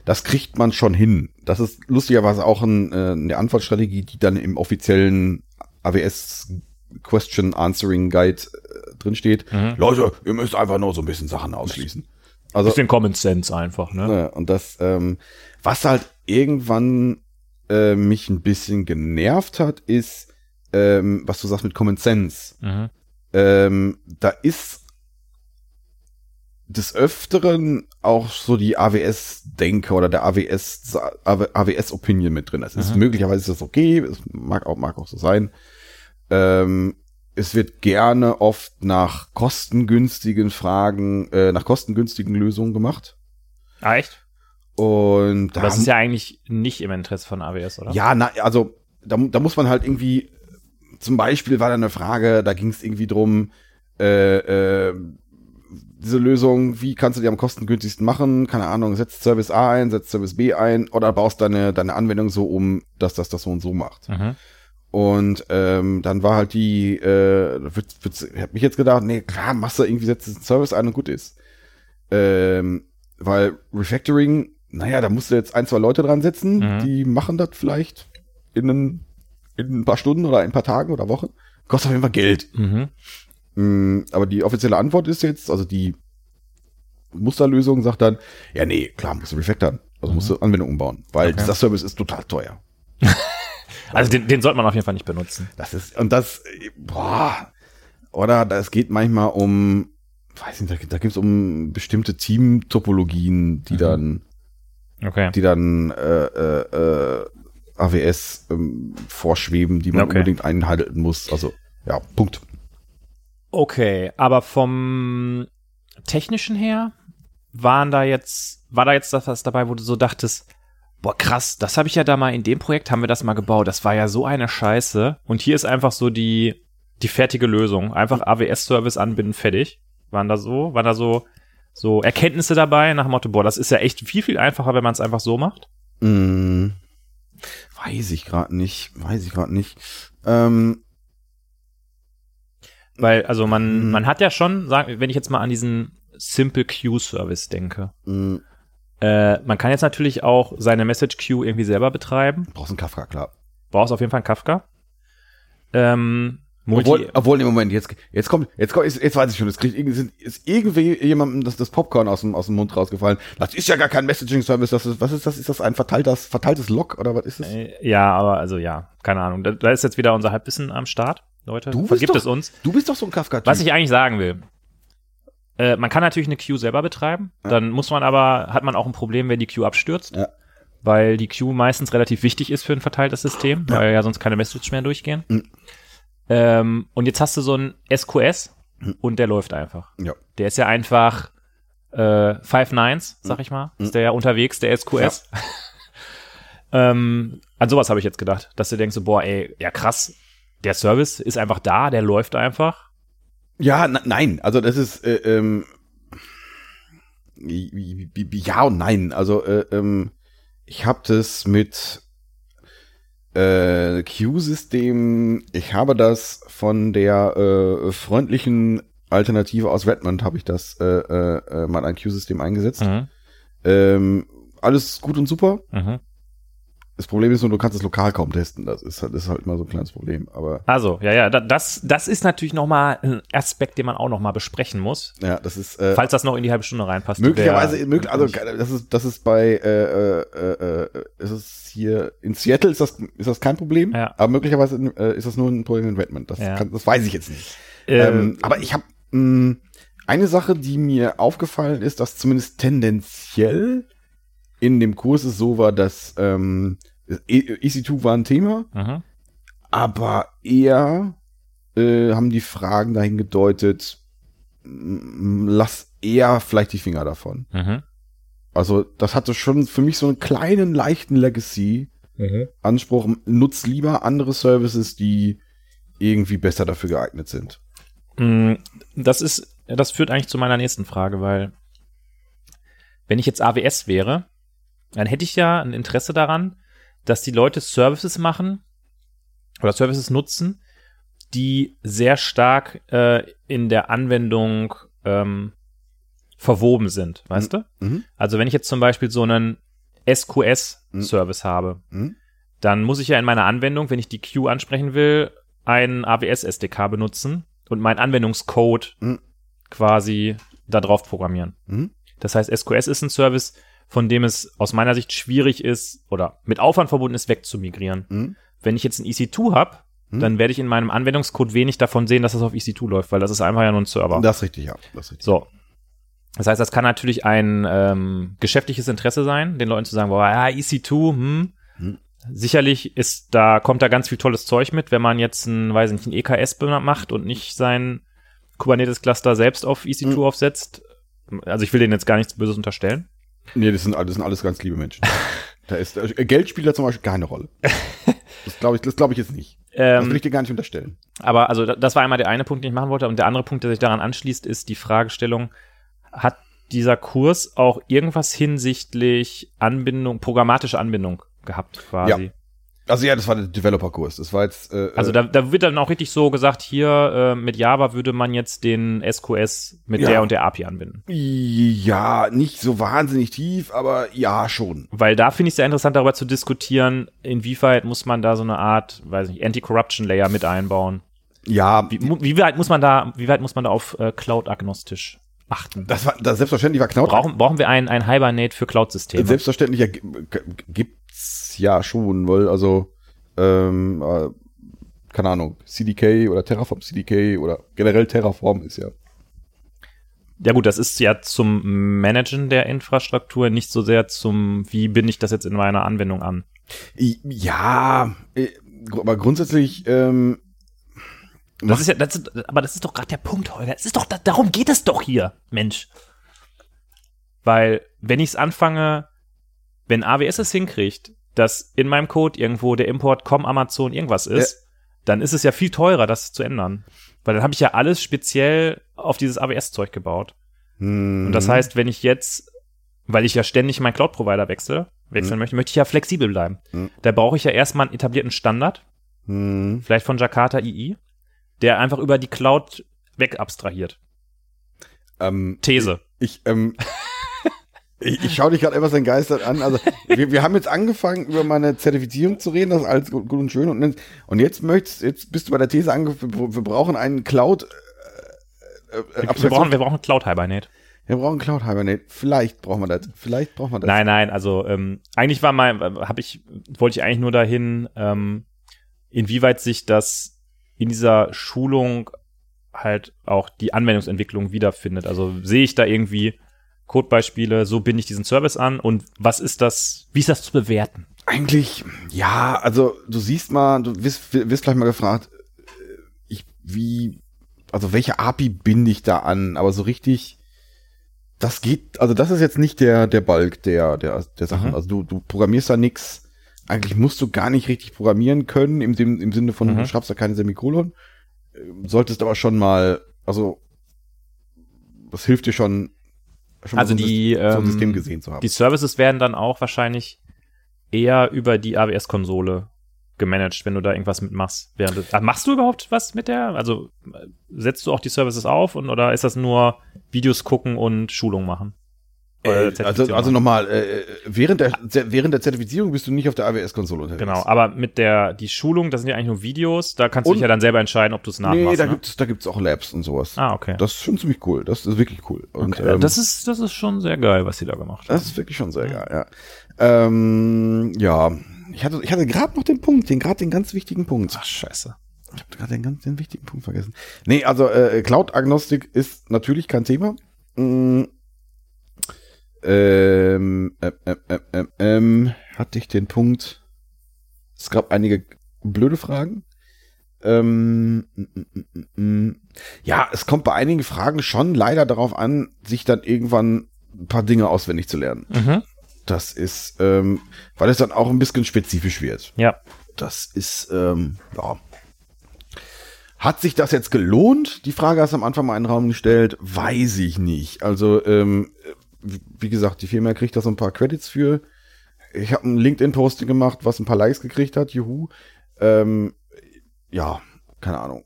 Das kriegt man schon hin. Das ist lustigerweise auch ein, äh, eine Antwortstrategie, die dann im offiziellen AWS Question Answering Guide äh, drin steht. Mhm. Leute, ihr müsst einfach nur so ein bisschen Sachen ausschließen. Also Bisschen Common Sense einfach, ne? Ne, und das, ähm, was halt irgendwann äh, mich ein bisschen genervt hat, ist, ähm, was du sagst mit Common Sense. Mhm. Ähm, da ist des Öfteren auch so die AWS-Denke oder der AWS, AWS-Opinion mit drin. Es ist Mhm. möglicherweise ist das okay, es mag auch, mag auch so sein. Ähm, es wird gerne oft nach kostengünstigen Fragen, äh, nach kostengünstigen Lösungen gemacht. Ah, echt? Und da das ist ja eigentlich nicht im Interesse von AWS, oder? ja, na, also da, da muss man halt irgendwie, zum Beispiel war da eine Frage, da ging es irgendwie drum, äh, äh, diese Lösung, wie kannst du die am kostengünstigsten machen? Keine Ahnung, setzt Service A ein, setzt Service B ein oder baust deine, deine Anwendung so um, dass das das so und so macht. Mhm. Und ähm, dann war halt die, äh, wird, wird, ich hab mich jetzt gedacht, nee, klar, machst du irgendwie, setzt einen Service ein und gut ist. Ähm, weil Refactoring, naja, da musst du jetzt ein, zwei Leute dran setzen, Mhm. die machen das vielleicht in ein, in ein paar Stunden oder ein paar Tagen oder Wochen. Kostet auf jeden Fall Geld. Mhm. Mm, Aber die offizielle Antwort ist jetzt, also die Musterlösung sagt dann, ja, nee, klar, musst du refactoren. Also musst du Anwendung umbauen, weil Okay. dieser Service ist total teuer. Also den, den sollte man auf jeden Fall nicht benutzen. Das ist, und das, boah, oder das geht manchmal um, weiß nicht, da, da gibt es um bestimmte Team-Topologien, die Mhm. dann, Okay. die dann äh, äh, äh, AWS ähm, vorschweben, die man Okay. unbedingt einhalten muss. Also, ja, Punkt. Okay, aber vom technischen her waren da jetzt, war da jetzt das was dabei, wo du so dachtest, boah krass, das habe ich ja da mal in dem Projekt haben wir das mal gebaut, das war ja so eine Scheiße und hier ist einfach so die die fertige Lösung, einfach AWS Service anbinden, fertig. Waren da so, waren da so so Erkenntnisse dabei nach dem Motto, boah, das ist ja echt viel viel einfacher, wenn man es einfach so macht. Mm, Weiß ich gerade nicht. Weiß ich gerade nicht. Ähm, Weil, also man, Mhm. man hat ja schon, sagen, wenn ich jetzt mal an diesen Simple Queue Service denke, mh, äh, man kann jetzt natürlich auch seine Message Queue irgendwie selber betreiben. brauchst einen Kafka, klar. Brauchst auf jeden Fall einen Kafka. Ähm, Multi Obwohl, obwohl, im Moment, jetzt, jetzt kommt, jetzt kommt, jetzt, jetzt weiß ich schon, es kriegt, irgendwie- sind- ist irgendwie jemandem das, das Popcorn aus dem, aus dem Mund rausgefallen. Das ist ja gar kein Messaging-Service, das ist, was ist das? Ist das ein verteiltes, verteiltes Log oder was ist das? Äh, Ja, aber also ja, keine Ahnung. Da, da ist jetzt wieder unser Halbwissen am Start, Leute. Du Vergibt doch- es uns. Du bist doch so ein Kafka-Typ. Was ich eigentlich sagen will. Äh, man kann natürlich eine Queue selber betreiben, dann muss man aber, hat man auch ein Problem, wenn die Queue abstürzt. Ja. Weil die Queue meistens relativ wichtig ist für ein verteiltes System, weil ja sonst keine Messages mehr durchgehen. Mhm. Ähm, und jetzt hast du so ein SQS Mhm. und der läuft einfach. Ja. Der ist ja einfach äh, Five Nines, sag ich mal. Ist der ja unterwegs, der SQS. ähm, an sowas habe ich jetzt gedacht, dass du denkst, so, boah, ey, ja krass, der Service ist einfach da, der läuft einfach. Ja, nein, also das ist, äh, ähm, ja und nein. Also, äh, ähm, ich habe das mit äh, Q-System, ich habe das von der äh, freundlichen Alternative aus Redmond, habe ich das äh, äh, äh, mal ein Q-System eingesetzt. Mhm. Ähm, alles gut und super. Mhm. Das Problem ist nur, du kannst es lokal kaum testen. Das ist halt, das ist halt immer so ein kleines Problem. Aber Also, ja, ja, da- das, das ist natürlich nochmal ein Aspekt, den man auch nochmal besprechen muss. ja, das ist äh, Falls das noch in die halbe Stunde reinpasst. Möglicherweise, wär- möglich, also das ist, das ist bei, äh, äh, äh, ist es hier in Seattle ist das, ist das kein Problem, Ja. aber möglicherweise äh, ist das nur ein Problem in Redmond. Das, Ja. kann, das weiß ich jetzt nicht. ähm, Ähm, aber ich habe eine Sache, die mir aufgefallen ist, dass zumindest tendenziell in dem Kurs es so war, dass ähm, E- EC2 war ein Thema, mhm. aber eher äh, haben die Fragen dahin gedeutet, lass eher vielleicht die Finger davon. Mhm. Also das hatte schon für mich so einen kleinen, leichten Legacy-Anspruch. Nutz lieber andere Services, die irgendwie besser dafür geeignet sind. Mm, Das ist, das führt eigentlich zu meiner nächsten Frage, weil wenn ich jetzt AWS wäre, dann hätte ich ja ein Interesse daran, dass die Leute Services machen oder Services nutzen, die sehr stark äh, in der Anwendung ähm, verwoben sind, weißt du? Mhm. Also wenn ich jetzt zum Beispiel so einen SQS-Service habe, Mhm. dann muss ich ja in meiner Anwendung, wenn ich die Queue ansprechen will, einen AWS-SDK benutzen und meinen Anwendungscode Mhm. quasi da drauf programmieren. Mhm. Das heißt, SQS ist ein Service, von dem es aus meiner Sicht schwierig ist oder mit Aufwand verbunden ist, wegzumigrieren. Mhm. Wenn ich jetzt ein EC2 habe, Mhm. dann werde ich in meinem Anwendungscode wenig davon sehen, dass das auf EC2 läuft, weil das ist einfach ja nur ein Server. Das ist richtig, ja. Das ist richtig. So. Das heißt, das kann natürlich ein ähm, geschäftliches Interesse sein, den Leuten zu sagen, boah, ja, EC2, hm. Hm. Sicherlich ist da, kommt da ganz viel tolles Zeug mit, wenn man jetzt ein, weiß ich nicht, ein EKS macht und nicht sein Kubernetes-Cluster selbst auf EC2 Hm. aufsetzt. Also ich will denen jetzt gar nichts Böses unterstellen. Nee, das sind, alles- das sind alles ganz liebe Menschen. da ist, äh, Geld spielt da zum Beispiel keine Rolle. Das glaube ich, das glaube ich jetzt nicht. Das will Ähm, ich dir gar nicht unterstellen. aber also da- das war einmal der eine Punkt, den ich machen wollte. Und der andere Punkt, der sich daran anschließt, ist die Fragestellung, hat dieser Kurs auch irgendwas hinsichtlich Anbindung, programmatische Anbindung gehabt quasi? Also ja, das war der Developer-Kurs. Das war jetzt. Äh, Also da, da wird dann auch richtig so gesagt, hier äh, mit Java würde man jetzt den SQS mit Ja. der und der API anbinden. ja, nicht so wahnsinnig tief, aber ja schon. Weil da finde ich es sehr interessant, darüber zu diskutieren, inwieweit muss man da so eine Art, weiß nicht, Anti-Corruption-Layer mit einbauen. Ja, Wie, wie weit muss man da, wie weit muss man da auf äh, Cloud-agnostisch achten? das war das selbstverständlich war Knaut. Brauchen, brauchen wir ein, ein Hibernate für Cloud-Systeme? Selbstverständlich ja, g- g- gibt's ja schon, weil also ähm, äh, keine Ahnung, CDK oder Terraform CDK oder generell Terraform ist ja. Ja gut, das ist ja zum Managen der Infrastruktur, nicht so sehr zum, wie binde ich das jetzt in meiner Anwendung an. Ja, äh, aber grundsätzlich ähm, Das ist ja, das ist, aber das ist doch gerade der Punkt, Holger. Das ist doch, da, darum geht es doch hier, Mensch. Weil, wenn ich es anfange, wenn AWS es hinkriegt, dass in meinem Code irgendwo der Import com Amazon irgendwas ist, dann ist es ja viel teurer, das zu ändern. Weil dann habe ich ja alles speziell auf dieses AWS-Zeug gebaut. hm, Und das heißt, wenn ich jetzt, weil ich ja ständig meinen Cloud-Provider wechsle, wechseln möchte, möchte ich ja flexibel bleiben. Mhm. Da brauche ich ja erstmal einen etablierten Standard, Hm. vielleicht von Jakarta II, der einfach über die Cloud weg abstrahiert. Ähm, These. Ich, ähm, ich, ich schaue dich gerade etwas entgeistert an. Also, wir, wir haben jetzt angefangen, über meine Zertifizierung zu reden, das ist alles gut, gut und schön. Und, und jetzt möchtest, jetzt bist du bei der These angefangen, wir, wir brauchen einen Cloud. Äh, äh, Wir brauchen, wir brauchen Cloud Hibernate. wir brauchen Cloud Hibernate. Vielleicht brauchen wir das. Vielleicht brauchen wir das. Nein, nein, also ähm, eigentlich war mal, habe ich, wollte ich eigentlich nur dahin, ähm, inwieweit sich das in dieser Schulung halt auch die Anwendungsentwicklung wiederfindet. Also sehe ich da irgendwie Codebeispiele, so binde ich diesen Service an und was ist das, wie ist das zu bewerten? Eigentlich, ja, also du siehst mal, du wirst, wirst vielleicht mal gefragt, äh, ich, wie, also welche API binde ich da an? Aber so richtig, das geht, also das ist jetzt nicht der, der Balk der, der, der Sachen. Mhm. Also du, du programmierst da nix. Eigentlich musst du gar nicht richtig programmieren können, im, Sim- im Sinne von, Mhm. du schreibst da keine Semikolon. Ähm, Solltest aber schon mal, also, das hilft dir schon, schon Also so die, so ein ähm, System gesehen zu haben. Die Services werden dann auch wahrscheinlich eher über die AWS-Konsole gemanagt, wenn du da irgendwas mitmachst. Während du, ah, machst du überhaupt was mit der? Also äh, setzt du auch die Services auf und oder ist das nur Videos gucken und Schulung machen? Oder Äh, also, also nochmal, äh, während, der, während der Zertifizierung bist du nicht auf der AWS-Konsole unterwegs. Genau, aber mit der, die Schulung, das sind ja eigentlich nur Videos, da kannst du Und- dich ja dann selber entscheiden, ob du es nachmachst. Nee, da ne? gibt's, da gibt's auch Labs und sowas. Ah, okay. Das ist schon ziemlich cool. Das ist wirklich cool. Und, okay. ähm, das ist, das ist schon sehr geil, was sie da gemacht haben. das ist wirklich schon sehr geil, ja. Ähm, ja. Ich hatte, ich hatte gerade noch den Punkt, den gerade den ganz wichtigen Punkt. Ach, scheiße. Ich habe gerade den ganz den wichtigen Punkt vergessen. Nee, also äh, Cloud-Agnostik ist natürlich kein Thema. Mm, ähm, ähm, ähm, ähm, ähm, ähm, hatte ich den Punkt. Es gab einige blöde Fragen. Ähm, mm, mm, mm. ja, es kommt bei einigen Fragen schon leider darauf an, sich dann irgendwann ein paar Dinge auswendig zu lernen. Mhm. Das ist, ähm, weil es dann auch ein bisschen spezifisch wird. Ja. Das ist, ähm, ja. Hat sich das jetzt gelohnt? Die Frage hast du am Anfang mal in den Raum gestellt. Weiß ich nicht. Also, ähm, wie gesagt, die Firma kriegt da so ein paar Credits für. Ich habe ein LinkedIn-Posting gemacht, was ein paar Likes gekriegt hat. Juhu. Ähm, ja, keine Ahnung.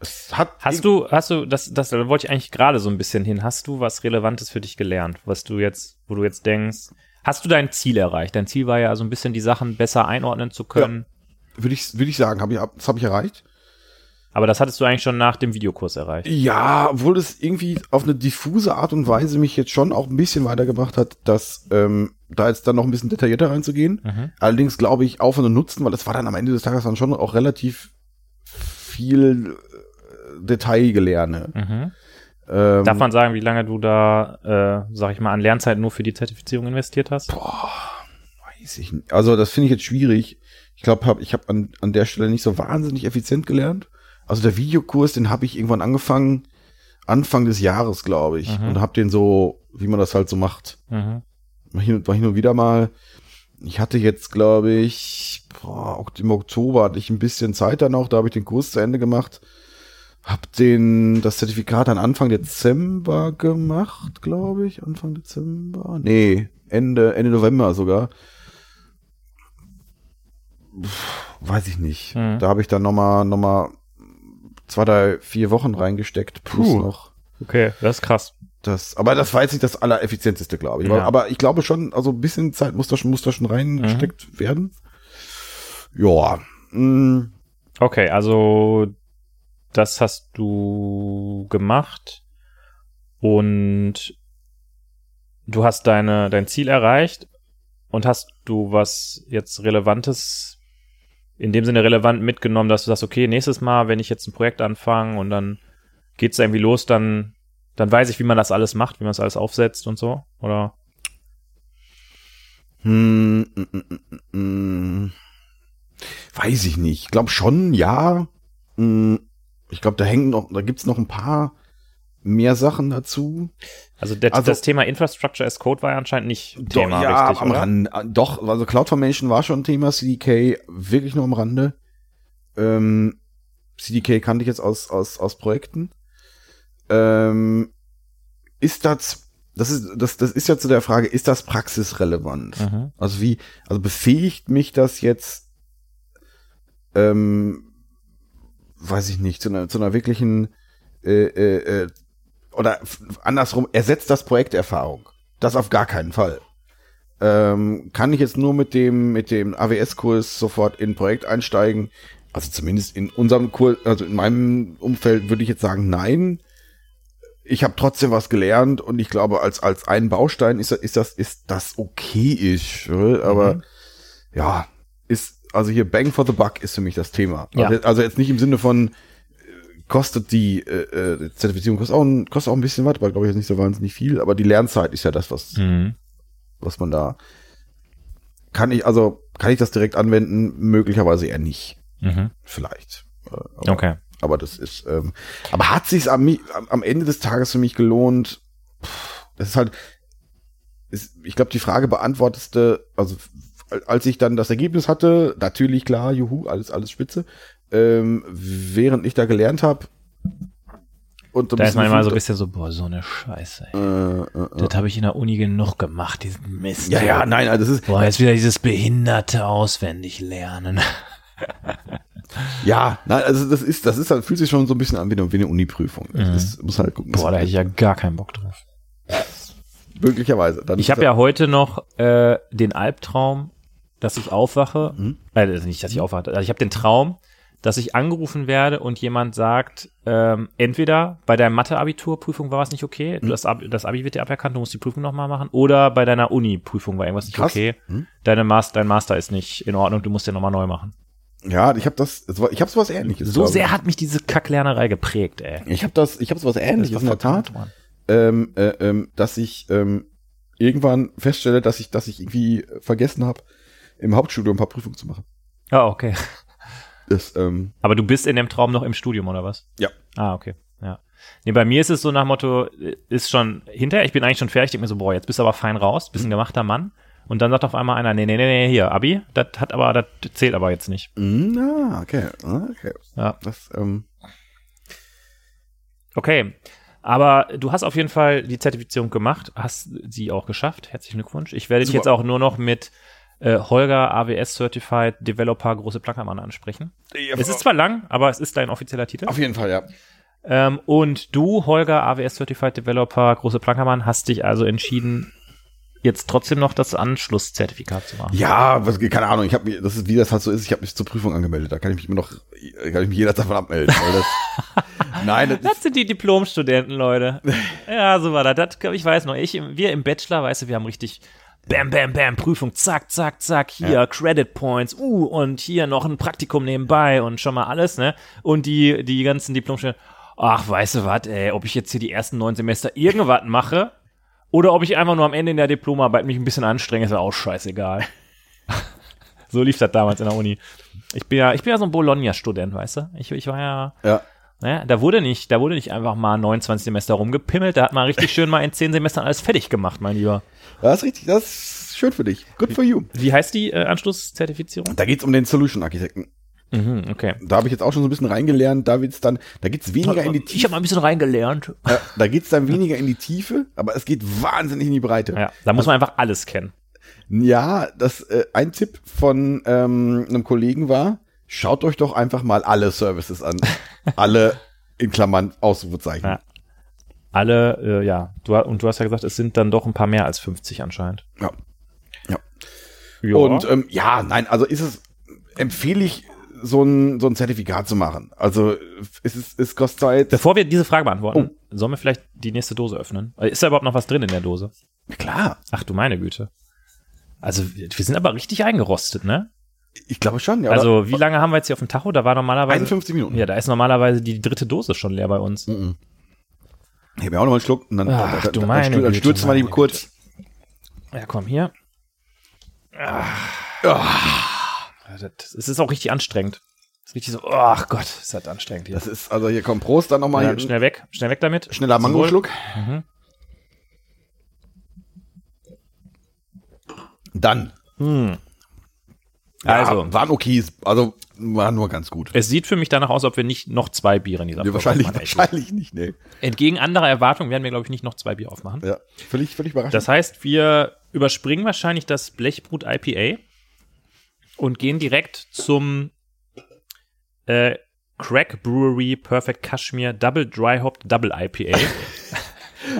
Es hat Hast du, hast du, das, das da wollte ich eigentlich gerade so ein bisschen hin. Hast du was Relevantes für dich gelernt, was du jetzt, wo du jetzt denkst, hast du dein Ziel erreicht? Dein Ziel war ja so ein bisschen die Sachen besser einordnen zu können. würde ich, würde ich sagen, hab ich, das habe ich erreicht. Aber das hattest du eigentlich schon nach dem Videokurs erreicht. Ja, obwohl es irgendwie auf eine diffuse Art und Weise mich jetzt schon auch ein bisschen weitergebracht hat, dass ähm, da jetzt dann noch ein bisschen detaillierter reinzugehen. Mhm. Allerdings glaube ich Aufwand und Nutzen, weil das war dann am Ende des Tages dann schon auch relativ viel äh, Detailgelerne. Mhm. Ähm, Darf man sagen, wie lange du da, äh, sag ich mal, an Lernzeit nur für die Zertifizierung investiert hast? boah, weiß ich nicht. Also das finde ich jetzt schwierig. Ich glaube, hab, ich habe an, an der Stelle nicht so wahnsinnig effizient gelernt. Also der Videokurs, den habe ich irgendwann angefangen, Anfang des Jahres, glaube ich. Mhm. Und habe den so, wie man das halt so macht. Mhm. war hin, war hin und wieder mal. Ich hatte jetzt, glaube ich, boah, auch im Oktober hatte ich ein bisschen Zeit dann auch, da habe ich den Kurs zu Ende gemacht. Hab den, das Zertifikat dann Anfang Dezember gemacht, glaube ich. Anfang Dezember? Nee, Ende, Ende November sogar. Pff, weiß ich nicht. Mhm. Da habe ich dann nochmal, noch mal zwei, drei, vier Wochen reingesteckt, plus Puh. noch Okay, das ist krass. das, aber das war jetzt nicht das allereffizienteste, glaube ich. Aber, Ja. aber ich glaube schon, also ein bisschen Zeit muss da schon, muss da schon reingesteckt werden. Ja. mm, Mh, Okay, also das hast du gemacht und du hast deine, dein Ziel erreicht und hast du was jetzt Relevantes, in dem Sinne relevant mitgenommen, dass du sagst, okay, nächstes Mal, wenn ich jetzt ein Projekt anfange und dann geht's irgendwie los, dann, dann weiß ich, wie man das alles macht, wie man das alles aufsetzt und so, oder? hm, mm, mm, mm, mm. weiß ich nicht. Ich glaube schon, ja. Mh, Ich glaube, da hängen noch, da gibt's noch ein paar mehr Sachen dazu. Also, der, Also- das Thema Infrastructure as Code war ja anscheinend nicht Thema, doch, ja, richtig, am oder? Rande. Doch, also CloudFormation war schon ein Thema, CDK wirklich nur am Rande. Ähm, CDK kannte ich jetzt aus, aus, aus Projekten. Ähm, ist das, das ist, das, das ist ja zu der Frage, ist das praxisrelevant? Mhm. Also wie, also befähigt mich das jetzt, ähm, weiß ich nicht, zu einer, zu einer wirklichen, äh, äh, äh, oder andersrum, ersetzt das Projekterfahrung? Das auf gar keinen Fall. Ähm, kann ich jetzt nur mit dem, mit dem AWS-Kurs sofort in ein Projekt einsteigen? Also zumindest in unserem Kurs, also in meinem Umfeld würde ich jetzt sagen, nein. Ich habe trotzdem was gelernt und ich glaube, als, als ein Baustein ist, ist das, ist das okay-ish, äh, aber ja, ist, also hier Bang for the Buck ist für mich das Thema. Ja. Also, also jetzt nicht im Sinne von, kostet die äh, äh, Zertifizierung, kostet auch, ein, kostet auch ein bisschen was, aber glaube ich jetzt nicht so wahnsinnig viel, aber die Lernzeit ist ja das, was, Mhm. was man da, kann ich, also, kann ich das direkt anwenden? Möglicherweise eher nicht. Mhm. Vielleicht. Äh, Aber, Okay. aber das ist, ähm, aber hat sich's am, am, Ende des Tages für mich gelohnt? Puh, Das ist halt, ist, ich glaube, die Frage beantworteste, also als ich dann das Ergebnis hatte, natürlich klar, juhu, alles, alles spitze, ähm, während ich da gelernt habe. Und so Da ist man immer so ein bisschen so, boah, so eine Scheiße. Äh, äh, äh. Das habe ich in der Uni genug gemacht, diesen Mist. Ja, ja, nein, also das ist, Boah, jetzt wieder dieses behinderte auswendig lernen. ja, nein, also das ist, das ist halt, fühlt sich schon so ein bisschen an wie eine, wie eine Uni-Prüfung. Das Mhm. muss halt gucken. Boah, da hätte ich ja gar keinen Bock drauf. möglicherweise. Dann Ich habe ja heute noch äh, den Albtraum, dass ich aufwache. Mhm. Äh, also nicht, dass ich aufwache. Also ich habe den Traum, dass ich angerufen werde und jemand sagt, ähm, entweder bei deiner Mathe-Abiturprüfung war was nicht okay, Mhm. du hast Ab das Abi wird dir aberkannt, du musst die Prüfung nochmal machen, oder bei deiner Uni-Prüfung war irgendwas nicht Krass. okay, Mhm. deine Mas dein Master ist nicht in Ordnung, du musst den nochmal neu machen. Ja, ich habe das, ich habe sowas ähnliches. So sehr hat mich diese Kacklernerei geprägt, ey. ich habe das, ich habe sowas ähnliches in der Tat, ähm, äh, ähm, dass ich ähm, irgendwann feststelle, dass ich, dass ich irgendwie vergessen habe, im Hauptstudium ein paar Prüfungen zu machen. Ah, okay. Das, ähm, Aber du bist in dem Traum noch im Studium, oder was? Ja. Ah, okay. Ja. Nee, bei mir ist es so nach Motto, ist schon hinterher, ich bin eigentlich schon fertig, ich denke mir so, boah, jetzt bist du aber fein raus, bist ein gemachter Mann. Und dann sagt auf einmal einer, nee, nee, nee, nee, hier, Abi, das hat aber, das zählt aber jetzt nicht. mh, ah, okay, ah, okay. Ja. Das, ähm, Okay. Aber du hast auf jeden Fall die Zertifizierung gemacht, hast sie auch geschafft. Herzlichen Glückwunsch. Ich werde dich Super. jetzt auch nur noch mit äh, Holger AWS Certified Developer Große Plackermann ansprechen. Es ist zwar lang, aber es ist dein offizieller Titel. auf jeden Fall, ja. Ähm, und du, Holger, AWS Certified Developer, große Plankermann, hast dich also entschieden, jetzt trotzdem noch das Anschlusszertifikat zu machen. Ja, was, keine Ahnung, ich habe mir, das ist, wie das halt so ist, ich habe mich zur Prüfung angemeldet, da kann ich mich immer noch, kann ich mich jederzeit davon abmelden. Das, nein, das Das sind die Diplomstudenten, Leute. ja, so war das. das. Ich weiß noch, ich, wir im Bachelor, weißt du, wir haben richtig Bam, bam, bam, Prüfung, zack, zack, zack, hier, Credit Points, uh, und hier noch ein Praktikum nebenbei und schon mal alles, ne? Und die, die ganzen Diplomstudenten, ach, weißt du was, ey, ob ich jetzt hier die ersten neun Semester irgendwas mache oder ob ich einfach nur am Ende in der Diplomarbeit mich ein bisschen anstrenge, ist ja auch scheißegal. so lief das damals in der Uni. Ich bin ja, ich bin ja so ein Bologna-Student, weißt du? Ich, ich war ja, ja, naja, da wurde nicht, da wurde nicht einfach mal 29 Semester rumgepimmelt, da hat man richtig schön mal in 10 Semestern alles fertig gemacht, mein Lieber. das ist richtig, das ist schön für dich. Good for you. Wie heißt die äh, Anschlusszertifizierung? Da geht's um den Solution Architekten. Mhm, okay. Da habe ich jetzt auch schon so ein bisschen reingelernt, da wird's dann, da geht's weniger in die Ich Tiefe. habe mal ein bisschen reingelernt. Da geht's dann weniger in die Tiefe, aber es geht wahnsinnig in die Breite. Ja, da muss man einfach alles kennen. Ja, das äh, ein Tipp von ähm, einem Kollegen war, schaut euch doch einfach mal alle Services an. alle in Klammern Ausrufezeichen. Ja. Alle, äh, ja, du, und du hast ja gesagt, es sind dann doch ein paar mehr als 50 anscheinend. Ja. ja. Ja. Und ähm, ja, nein, also ist es, empfehle ich, so ein, so ein Zertifikat zu machen. Also es ist, es kostet Zeit. Bevor wir diese Frage beantworten, sollen wir vielleicht die nächste Dose öffnen? Äh, Ist da überhaupt noch was drin in der Dose? Klar, Ach du meine Güte. Also wir sind aber richtig eingerostet, ne? Ich glaube schon. Ja, also wie lange haben wir jetzt hier auf dem Tacho? Da war normalerweise 51 Minuten. Ja, da ist normalerweise die dritte Dose schon leer bei uns. Mhm. Ich habe ja auch noch mal einen Schluck und dann, Ach, dann, du dann, meine dann, dann stürzen wir die kurz. Ja, komm, hier. Ah. Ja, das, es ist auch richtig anstrengend. Es ist richtig so, ach Gott, ist das anstrengend hier. Das ist, also hier kommt Prost, dann nochmal ja, hier schnell weg, schnell weg damit. schneller. Mangoschluck. Mhm. Dann. Hm. Ja, Also, waren okay. Also war nur ganz gut. Es sieht für mich danach aus, ob wir nicht noch zwei Biere in dieser Nee, wahrscheinlich. Echt. wahrscheinlich nicht, nee. Entgegen anderer Erwartungen werden wir, glaube ich, nicht noch zwei Bier aufmachen. Ja, völlig, völlig überraschend. Das heißt, wir überspringen wahrscheinlich das Blechbrut IPA und gehen direkt zum äh, Crack Brewery Perfect Kashmir Double Dry Hop Double IPA.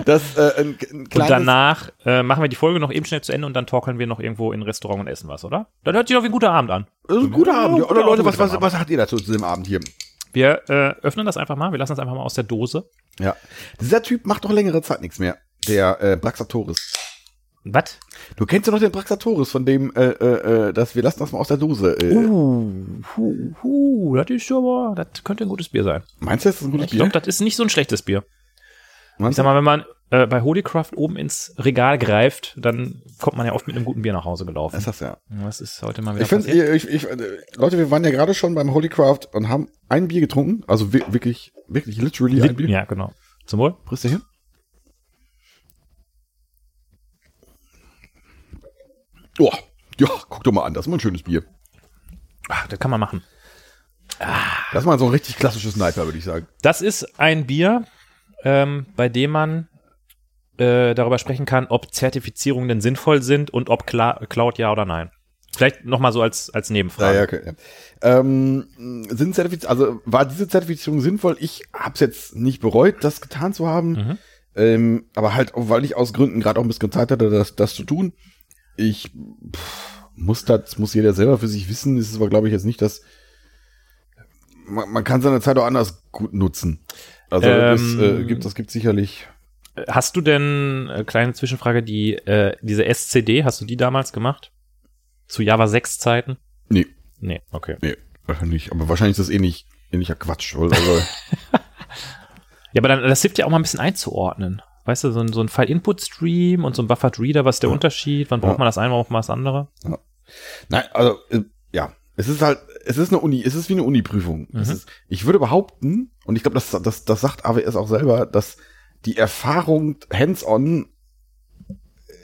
Das, äh, ein, ein und danach äh, machen wir die Folge noch eben schnell zu Ende und dann talkeln wir noch irgendwo in ein Restaurant und essen was, oder? Dann hört sich doch wie ein guter Abend an. das ist ein guter Abend. Ja, Oder Leute, was, was, guter was habt ihr dazu zu dem Abend hier? Wir äh, öffnen das einfach mal. Wir lassen das einfach mal aus der Dose. Ja. Dieser Typ macht doch längere Zeit nichts mehr. Der äh, Braxatoris. Was? Du kennst ja noch den Braxatoris, von dem, äh, äh, äh, das, wir lassen das mal aus der Dose. Äh, Uh, hu, hu, das ist aber, das könnte ein gutes Bier sein. Meinst du, das ist ein gutes Ich Bier? glaube, das ist nicht so ein schlechtes Bier. Ich Meinst sag du? mal, wenn man äh, bei Holycraft oben ins Regal greift, dann kommt man ja oft mit einem guten Bier nach Hause gelaufen. Das ist das ja. Was ist heute mal wieder Ich finde, ich, ich, äh, Leute, wir waren ja gerade schon beim Holycraft und haben ein Bier getrunken. Also wi- wirklich, wirklich, literally ein Bier. Ja, genau. Zum Wohl. Du hin? Oh, ja, guck doch mal an, das ist mal ein schönes Bier. Ach, das kann man machen. Das ist mal so ein richtig klassisches Sniper, würde ich sagen. Das ist ein Bier, ähm, bei dem man äh, darüber sprechen kann, ob Zertifizierungen denn sinnvoll sind und ob Cla Cloud ja oder nein. Vielleicht noch mal so als, als Nebenfrage. Ja, ja, okay. Ja. Ähm, sind Zertifiz also war diese Zertifizierung sinnvoll? Ich habe es jetzt nicht bereut, das getan zu haben. Mhm. Ähm, aber halt, weil ich aus Gründen gerade auch ein bisschen Zeit hatte, das, das zu tun. Ich pff, muss das, muss jeder selber für sich wissen. Es ist aber, glaube ich, jetzt nicht das. Man, man kann seine Zeit auch anders gut nutzen. Also Ähm, es äh, gibt, das gibt sicherlich. Hast du denn, äh, kleine Zwischenfrage, die, äh, diese SCD, hast du die damals gemacht? Zu Java 6 Zeiten? Nee, Nee, okay. nee, wahrscheinlich. Aber wahrscheinlich ist das ähnlich, ähnlicher Quatsch. weil- Also, Ja, aber dann, das hilft ja auch mal ein bisschen einzuordnen. Weißt du, so ein, so ein File-Input-Stream und so ein Buffered Reader, was ist der Ja. Unterschied? Wann braucht Ja. man das eine, wann braucht man das andere? Nein, also äh, ja, es ist halt, es ist eine Uni, es ist wie eine Uni-Prüfung. Mhm. ich würde behaupten, und ich glaube, das, das, das sagt AWS auch selber, dass die Erfahrung hands-on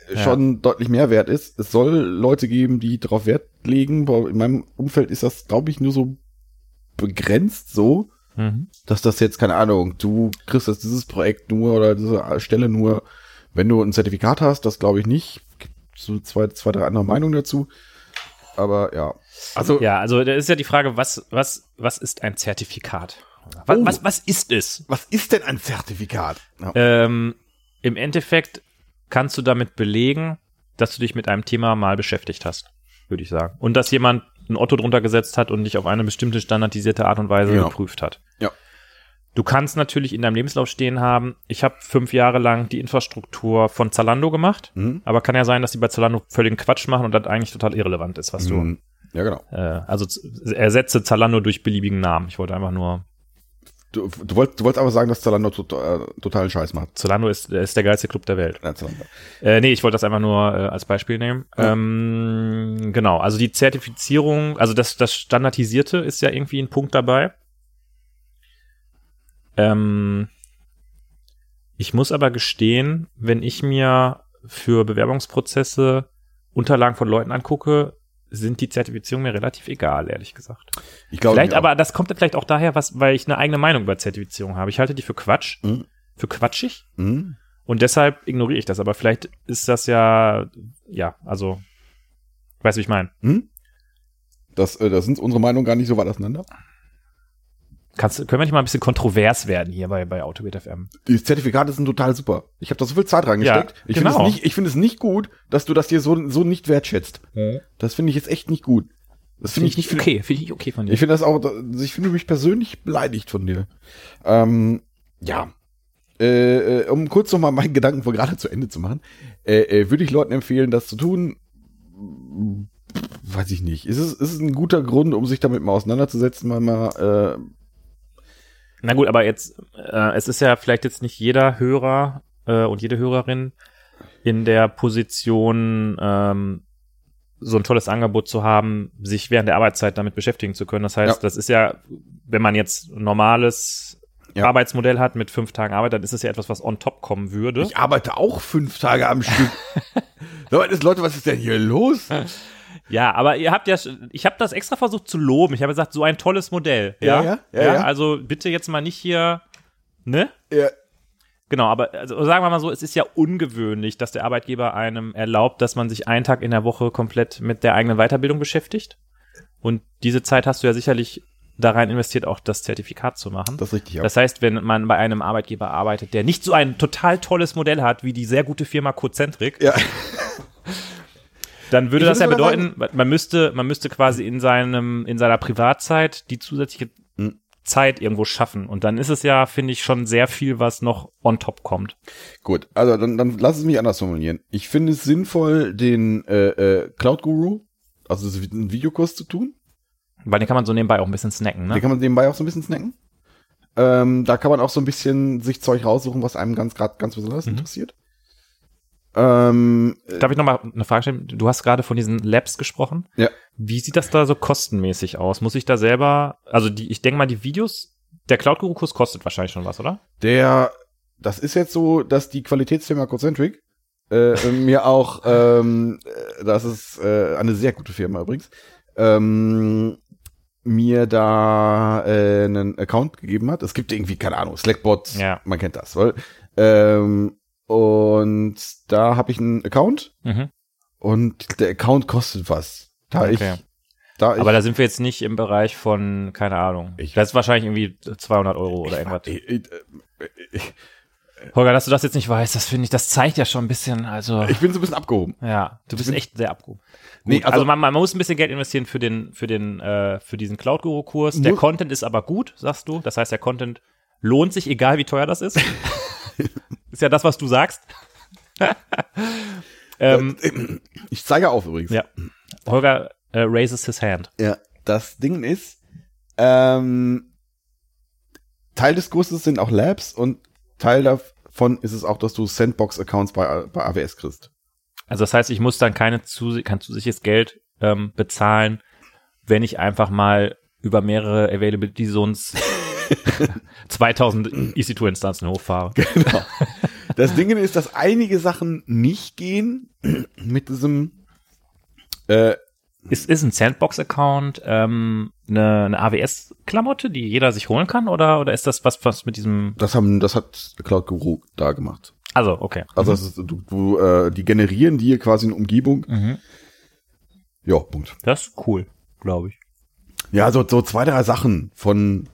äh, Ja. schon deutlich mehr wert ist. Es soll Leute geben, die darauf Wert legen. In meinem Umfeld ist das, glaube ich, nur so begrenzt so, Mhm. dass das jetzt, keine Ahnung, du kriegst jetzt dieses Projekt nur oder diese Stelle nur, wenn du ein Zertifikat hast, das glaube ich nicht. Gibt so zwei, zwei, drei andere Meinungen dazu. Aber ja. Also, Ja, also da ist ja die Frage, was, was, was ist ein Zertifikat? Was, Oh. was, was ist es? was ist denn ein Zertifikat? Ja. Ähm, Im Endeffekt kannst du damit belegen, dass du dich mit einem Thema mal beschäftigt hast, würde ich sagen. Und dass jemand ein Otto drunter gesetzt hat und dich auf eine bestimmte standardisierte Art und Weise Ja. geprüft hat. Ja. Du kannst natürlich in deinem Lebenslauf stehen haben, ich habe fünf Jahre lang die Infrastruktur von Zalando gemacht, Mhm. aber kann ja sein, dass die bei Zalando völligen Quatsch machen und das eigentlich total irrelevant ist, was du. Mhm. Ja, genau. Äh, also ersetze Zalando durch beliebigen Namen. Ich wollte einfach nur. Du, du, wolltest, du wolltest aber sagen, dass Zalando tot, äh, totalen Scheiß macht. Zalando ist, ist der geilste Club der Welt. Ja, Zalando. Äh, nee, ich wollte das einfach nur äh, als Beispiel nehmen. Ja. Ähm, genau, also die Zertifizierung, also das, das Standardisierte ist ja irgendwie ein Punkt dabei. Ähm, ich muss aber gestehen, wenn ich mir für Bewerbungsprozesse Unterlagen von Leuten angucke, sind die Zertifizierungen mir relativ egal, ehrlich gesagt. Ich glaube, vielleicht aber, das kommt vielleicht auch daher, was, weil ich eine eigene Meinung über Zertifizierung habe. Ich halte die für Quatsch, Mhm. für quatschig. Mhm. Und deshalb ignoriere ich das. Aber vielleicht ist das ja, ja, also, weißt du, wie ich meine? Mhm. Das, äh, das sind unsere Meinungen gar nicht so weit auseinander. Kannst, können wir nicht mal ein bisschen kontrovers werden hier bei, bei Autogate FM? Die Zertifikate sind total super. Ich habe da so viel Zeit reingesteckt. Ja, ich genau. finde es nicht, ich finde es nicht gut, dass du das hier so, so nicht wertschätzt. Das finde ich jetzt echt nicht gut. Das Finde ich nicht okay. Finde ich nicht okay von dir. Ich finde das auch, ich finde mich persönlich beleidigt von dir. Ähm, ja. Äh, äh, um kurz noch mal meinen Gedanken von gerade zu Ende zu machen, äh, äh, würde ich Leuten empfehlen, das zu tun. Weiß ich nicht. Ist es, ist es ein guter Grund, um sich damit mal auseinanderzusetzen, mal, mal äh, Na gut, aber jetzt, äh, es ist ja vielleicht jetzt nicht jeder Hörer äh, und jede Hörerin in der Position, ähm, so ein tolles Angebot zu haben, sich während der Arbeitszeit damit beschäftigen zu können. Das heißt, Ja. das ist ja, wenn man jetzt ein normales Ja. Arbeitsmodell hat mit fünf Tagen Arbeit, dann ist es ja etwas, was on top kommen würde. Ich arbeite auch fünf Tage am Stück. Leute, was ist denn hier los? Ja, aber ihr habt ja, ich habe das extra versucht zu loben. Ich habe gesagt, so ein tolles Modell. Ja, Ja, ja, ja, ja. Also bitte jetzt mal nicht hier, ne? Ja. Genau, aber also sagen wir mal so, es ist ja ungewöhnlich, dass der Arbeitgeber einem erlaubt, dass man sich einen Tag in der Woche komplett mit der eigenen Weiterbildung beschäftigt. Und diese Zeit hast du ja sicherlich da rein investiert, auch das Zertifikat zu machen. Das ist richtig, ja. Das heißt, wenn man bei einem Arbeitgeber arbeitet, der nicht so ein total tolles Modell hat wie die sehr gute Firma Cocentric, ja. dann würde Ich das ja würde bedeuten, man müsste, man müsste quasi in seinem, in seiner Privatzeit die zusätzliche Hm. Zeit irgendwo schaffen. Und dann ist es ja, finde ich, schon sehr viel, was noch on top kommt. Gut, also dann, dann lass es mich anders formulieren. Ich finde es sinnvoll, den äh, äh, Cloud Guru, also einen Videokurs zu tun. Weil den kann man so nebenbei auch ein bisschen snacken, ne? Den kann man nebenbei auch so ein bisschen snacken. Ähm, da kann man auch so ein bisschen sich Zeug raussuchen, was einem ganz gerade ganz besonders Mhm. interessiert. Ähm, äh, Darf ich noch mal eine Frage stellen? Du hast gerade von diesen Labs gesprochen. Ja. Wie sieht das da so kostenmäßig aus? Muss ich da selber, also die, ich denke mal, die Videos, der Cloud Guru Kurs kostet wahrscheinlich schon was, oder? der, das ist jetzt so, dass die Qualitätsfirma Concentric äh, mir auch, ähm, äh, das ist äh, eine sehr gute Firma übrigens, ähm, mir da äh, einen Account gegeben hat. Es gibt irgendwie, keine Ahnung, Slackbot, Ja. man kennt das, weil, ähm, und da habe ich einen Account Mhm. und der Account kostet was. Da Okay. ich, da Aber da sind wir jetzt nicht im Bereich von, keine Ahnung. Ich- das ist wahrscheinlich irgendwie 200 Euro oder irgendwas. ich, ich, Holger, dass du das jetzt nicht weißt, das finde ich, das zeigt ja schon ein bisschen, also, ich bin so ein bisschen abgehoben. ja, du bist echt sehr abgehoben. Nee, also, also- man, man muss ein bisschen Geld investieren für den, für den, äh, für diesen Cloud Guru Kurs. Der Content ist aber gut, sagst du. Das heißt, der Content lohnt sich, egal wie teuer das ist. ist ja das, was du sagst. ähm, Ich zeige auf übrigens. ja. Holger äh, raises his hand. Ja, das Ding ist, ähm, Teil des Kurses sind auch Labs und Teil davon ist es auch, dass du Sandbox-Accounts bei, bei AWS kriegst. Also das heißt, ich muss dann keine zu, kein zusätzliches Geld ähm, bezahlen, wenn ich einfach mal über mehrere Availability Zones 2000 EC2-Instanzen hochfahre. Genau. Das Ding ist, dass einige Sachen nicht gehen mit diesem, äh, Ist, ist ein Sandbox-Account ähm, eine, eine AWS-Klamotte, die jeder sich holen kann? Oder, oder ist das was, was mit diesem... das haben, das hat Cloud Guru da gemacht. Also, okay. Also das ist, du, du, äh, die generieren dir quasi eine Umgebung. Mhm. Ja, Punkt. Das ist cool, glaube ich. Ja, so, so zwei, drei Sachen von,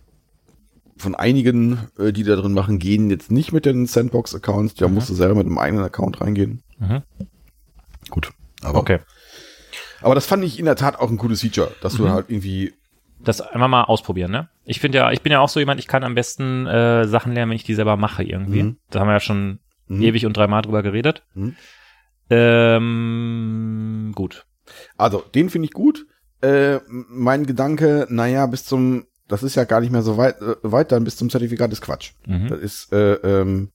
von einigen, äh, die da drin machen, gehen jetzt nicht mit den Sandbox-Accounts. Da musst du selber mit einem eigenen Account reingehen. Mhm. Gut. Aber, Okay. aber das fand ich in der Tat auch ein cooles Feature, dass du halt irgendwie, Das einfach mal ausprobieren, ne? Ich finde ja, ich bin ja auch so jemand, ich kann am besten äh, Sachen lernen, wenn ich die selber mache irgendwie. Mhm. Da haben wir ja schon Mhm. ewig und dreimal drüber geredet. Mhm. Ähm, gut. also den finde ich gut. Äh, mein Gedanke, naja, bis zum, das ist ja gar nicht mehr so weit, äh, weit dann bis zum Zertifikat ist Quatsch. Mhm. Das ist, äh, ähm,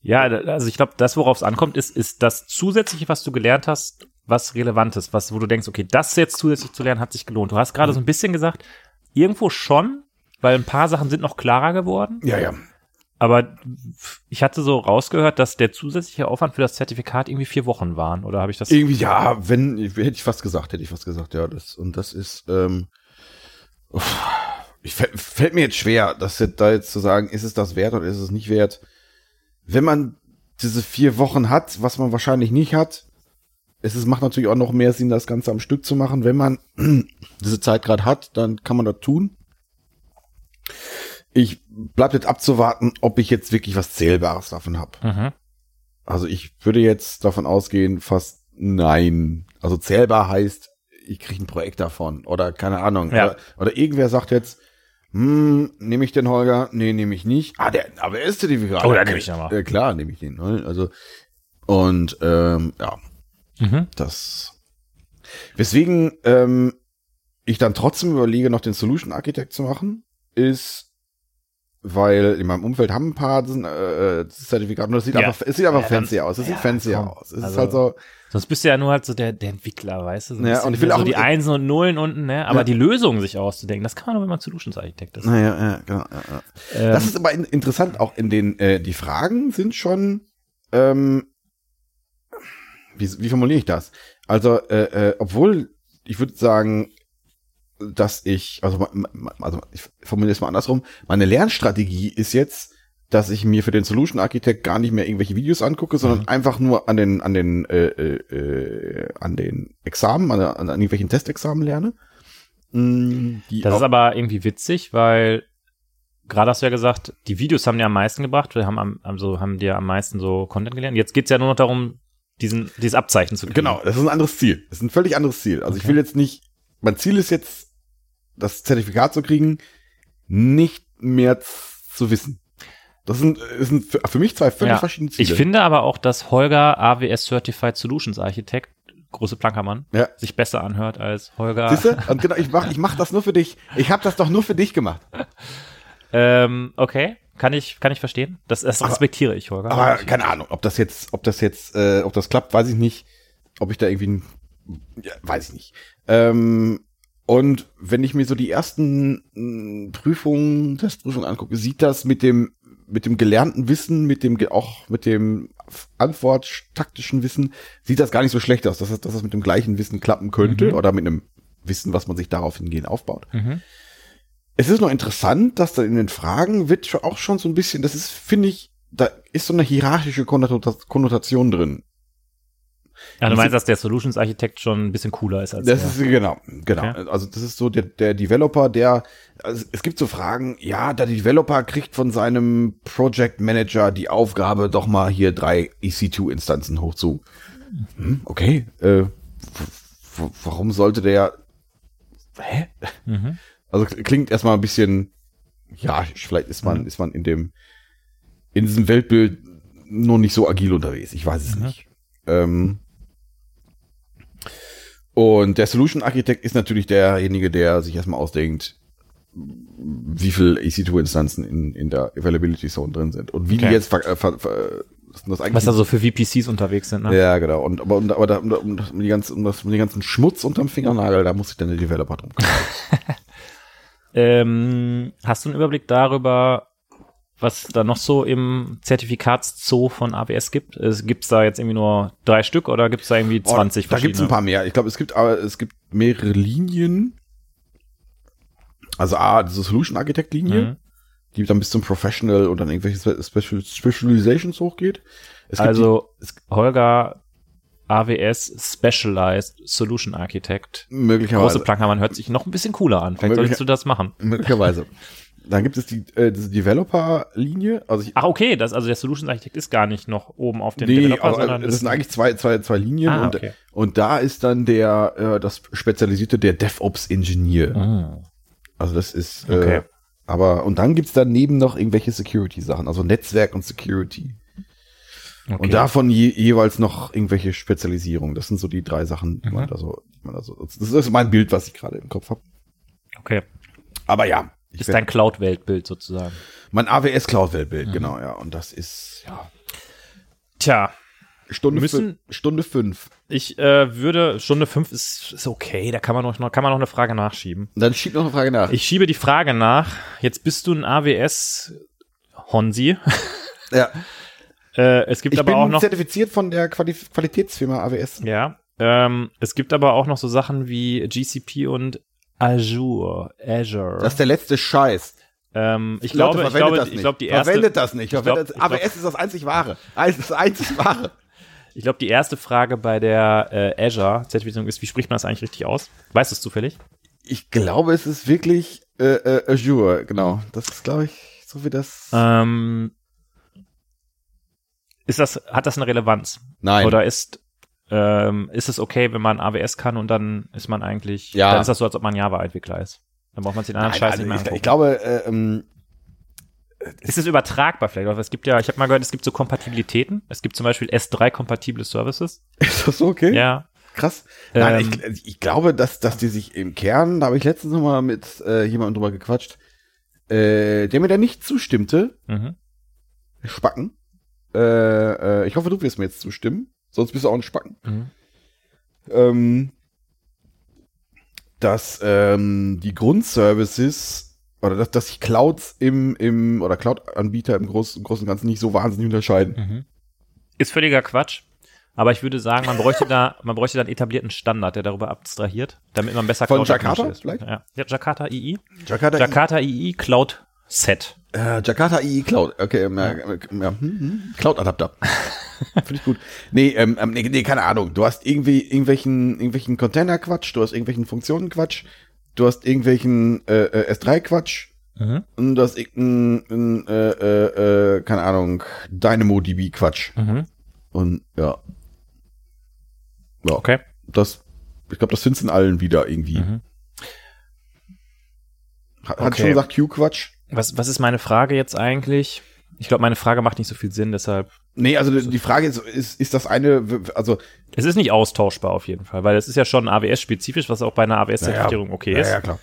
Ja, also ich glaube, das, worauf es ankommt, ist, ist das Zusätzliche, was du gelernt hast, was Relevantes, was, wo du denkst, okay, das jetzt zusätzlich zu lernen, hat sich gelohnt. Du hast Mhm. gerade so ein bisschen gesagt, irgendwo schon, weil ein paar Sachen sind noch klarer geworden. ja, ja. Aber ich hatte so rausgehört, dass der zusätzliche Aufwand für das Zertifikat irgendwie vier Wochen waren. Oder habe ich das? Irgendwie, ja, wenn, hätte ich fast gesagt, hätte ich fast gesagt, ja, das, und das ist, ähm, uff, ich, fällt, mir jetzt schwer, das jetzt da jetzt zu sagen, ist es das wert oder ist es nicht wert? Wenn man diese vier Wochen hat, was man wahrscheinlich nicht hat, es ist, macht natürlich auch noch mehr Sinn, das Ganze am Stück zu machen. Wenn man diese Zeit gerade hat, dann kann man das tun. Ich bleibt jetzt abzuwarten, ob ich jetzt wirklich was Zählbares davon habe. Mhm. Also ich würde jetzt davon ausgehen, fast nein. Also zählbar heißt, ich kriege ein Projekt davon oder keine Ahnung. Ja. Oder, oder irgendwer sagt jetzt, hm, nehme ich den Holger? Nee, nehme ich nicht. Ah, der, aber er ist Zertifikat. Oh, dann nehme ich den mal. Äh, klar, nehme ich den. ne? Also und ähm, ja, Mhm. das. Weswegen ähm, ich dann trotzdem überlege, noch den Solution Architect zu machen, ist, weil in meinem Umfeld haben ein paar äh, Zertifikate und das sieht Ja. einfach, es sieht einfach Ja, dann- fancy aus. Es ja, sieht fancy komm. aus. Es ist Also- halt so, Sonst bist du ja nur halt so der, der Entwickler, weißt du? So Ja, und ich will so auch- die Einsen und Nullen unten, ne? Aber Ja. die Lösung sich auszudenken, das kann man nur, wenn man Solutions Architekt ist. naja, ja, genau. Ja, ja. Ähm, Das ist aber in, interessant, auch in den, äh, die Fragen sind schon, ähm, wie, wie formuliere ich das? Also, äh, äh, obwohl ich würde sagen, dass ich, also, also ich formuliere es mal andersrum, meine Lernstrategie ist jetzt, dass ich mir für den Solution Architect gar nicht mehr irgendwelche Videos angucke, sondern Mhm. einfach nur an den, an den, äh, äh, äh, an den Examen, an, an, irgendwelchen Testexamen lerne. Die Das ist aber irgendwie witzig, weil gerade hast du ja gesagt, die Videos haben dir am meisten gebracht, wir haben am, also haben dir am meisten so Content gelernt. Jetzt geht's ja nur noch darum, diesen, dieses Abzeichen zu kriegen. Genau, das ist ein anderes Ziel. Das ist ein völlig anderes Ziel. Also ich Okay. will jetzt nicht, mein Ziel ist jetzt, das Zertifikat zu kriegen, nicht mehr zu wissen. Das sind, das sind für, mich zwei völlig Ja. verschiedene Ziele. Ich finde aber auch, dass Holger AWS Certified Solutions Architect, große Plankermann, Ja. sich besser anhört als Holger. Siehst du? Und genau, ich mach, ich mach das nur für dich. Ich habe das doch nur für dich gemacht. Ähm, okay, kann ich, kann ich verstehen. Das, das Aber- respektiere ich, Holger. Aber keine Ahnung, ob das jetzt, ob das jetzt, äh, ob das klappt, weiß ich nicht. Ob ich da irgendwie, ja, weiß ich nicht. Ähm, und wenn ich mir so die ersten Prüfungen, Testprüfungen angucke, sieht das mit dem, mit dem gelernten Wissen, mit dem, auch mit dem antworttaktischen Wissen, sieht das gar nicht so schlecht aus, dass das, dass das mit dem gleichen Wissen klappen könnte Mhm. oder mit einem Wissen, was man sich darauf hingehend aufbaut. Mhm. Es ist noch interessant, dass da in den Fragen wird auch schon so ein bisschen, das ist, finde ich, da ist so eine hierarchische Konnota- Konnotation drin. Ja, du meinst, dass der Solutions Architect schon ein bisschen cooler ist als Das der. ist genau, genau. Okay. Also das ist so der, der Developer, der, also es gibt so Fragen, ja, der Developer kriegt von seinem Project Manager die Aufgabe, doch mal hier drei EC2-Instanzen hochzu. Hm, okay, äh, warum sollte der, hä? Mhm. Also klingt erstmal ein bisschen, ja, vielleicht ist man, ist man in dem, in diesem Weltbild nur nicht so agil unterwegs. Ich weiß es Mhm. nicht. Ähm, und der Solution Architect ist natürlich derjenige, der sich erstmal ausdenkt, wie viel EC2-Instanzen in, in der Availability Zone drin sind und wie die Okay. jetzt ver, ver, ver, das eigentlich? Was da so für VPCs unterwegs sind, ne? ja, genau. Und aber, und, aber da, um, um, um, die ganze, um, das, um den ganzen Schmutz unterm Fingernagel, da muss sich dann der Developer drum kümmern. Ähm, hast du einen Überblick darüber, was da noch so im Zertifikatszoo von AWS gibt? Es gibt's da jetzt irgendwie nur drei Stück oder gibt's da irgendwie 20 Oh, Da gibt's ein paar mehr. Ich glaube, es gibt aber es gibt mehrere Linien. Also A, diese Solution Architect Linie, Mhm. die dann bis zum Professional und dann irgendwelche Spe- Special, Specializations hochgeht. Es gibt Also Holger AWS Specialized Solution Architect. die, möglicherweise, Große Plankermann hört sich noch ein bisschen cooler an. Vielleicht solltest du das machen. möglicherweise. Dann gibt es die äh, diese Developer Linie, also ich Ach, okay, das, also der Solution Architect ist gar nicht noch oben auf dem Nee, Developer, aber sondern das sind eigentlich zwei, zwei, zwei Linien Ah, und, okay. und da ist dann der, äh, das Spezialisierte, der DevOps Engineer. Ah, Also das ist, Okay. äh, aber, und dann gibt's daneben noch irgendwelche Security-Sachen, also Netzwerk und Security. okay. Und davon je, jeweils noch irgendwelche Spezialisierungen. Das sind so die drei Sachen, die man Mhm. da so, die man da so, das ist mein Bild, was ich gerade im Kopf habe. okay. Aber ja, ich Ist dein Cloud-Weltbild sozusagen. mein AWS Cloud-Weltbild, Mhm. genau, ja. Und das ist, ja, Tja, Stunde, Müssen- Stunde fünf. ich äh, würde, Stunde fünf ist, ist okay, da kann man noch, kann man noch eine Frage nachschieben. Dann schieb noch eine Frage nach. Ich schiebe die Frage nach. Jetzt bist du ein AWS Honsi. ja. Äh, es gibt Ich aber bin auch noch, zertifiziert von der Quali Qualitätsfirma AWS. ja, ähm, es gibt aber auch noch so Sachen wie GCP und Azure, Azure. Das ist der letzte Scheiß. ähm, ich Leute, glaube, ich verwendet glaube, das ich nicht. glaube, die erste, Verwendet das nicht. ich glaub- Verwendet- ich glaub- AWS ist das einzig wahre. Also Das einzig wahre. ich glaube, die erste Frage bei der äh, Azure Zertifizierung ist, wie spricht man das eigentlich richtig aus? Weißt du es zufällig? Ich glaube, es ist wirklich äh, äh, Azure, genau. Das ist, glaube ich, so wie das. Ähm, ist das, hat das eine Relevanz? Nein. Oder ist, ähm, ist es okay, wenn man AWS kann und dann ist man eigentlich, Ja. dann ist das so, als ob man Java-Entwickler ist. Dann braucht man sich den anderen Nein, Scheiß also nicht mehr ich, angucken. ich glaube, äh, ähm, ist es übertragbar vielleicht? Aber es gibt ja, ich habe mal gehört, es gibt so Kompatibilitäten. Es gibt zum Beispiel S3-kompatible Services. ist das so okay? Ja. Krass. Nein, Ähm, ich, ich glaube, dass, dass die sich im Kern, da habe ich letztens noch mal mit äh, jemandem drüber gequatscht, äh, der mir da nicht zustimmte, Mhm. Spacken. Äh, äh, ich hoffe, du wirst mir jetzt zustimmen, sonst bist du auch ein Spacken. Mhm. ähm, dass ähm, die Grundservices oder dass, dass sich Clouds im, im oder Cloud-Anbieter im Großen, im Großen und Ganzen nicht so wahnsinnig unterscheiden. Mhm. Ist völliger Quatsch. Aber ich würde sagen, man bräuchte da, man bräuchte da einen etablierten Standard, der darüber abstrahiert, damit man besser Von Cloud Jakarta ist. vielleicht? Ja. ja, Jakarta II. Jakarta, Jakarta II Cloud Set. Äh, Jakarta II Cloud. Okay, ähm, ja. Äh, ja. Hm, hm. Cloud-Adapter. Finde ich gut. Nee, ähm, ähm, nee, nee, keine Ahnung. Du hast irgendwie irgendwelchen, irgendwelchen Container-Quatsch, du hast irgendwelchen Funktionen-Quatsch, du hast irgendwelchen äh, äh, S3-Quatsch Mhm. und du hast irgendeinen, äh, äh, äh, keine Ahnung, DynamoDB-Quatsch. Mhm. Und ja. Ja, Okay. das, ich glaube, das findest du in allen wieder irgendwie. Mhm. Hat, hat Okay. schon gesagt Q-Quatsch? Was, was ist meine Frage jetzt eigentlich? Ich glaube, meine Frage macht nicht so viel Sinn, deshalb. Nee, also die Frage ist, ist, ist das eine, also Es ist nicht austauschbar auf jeden Fall, weil es ist ja schon AWS-spezifisch, was auch bei einer AWS-Zertifizierung okay ist. Ja, ja, klar.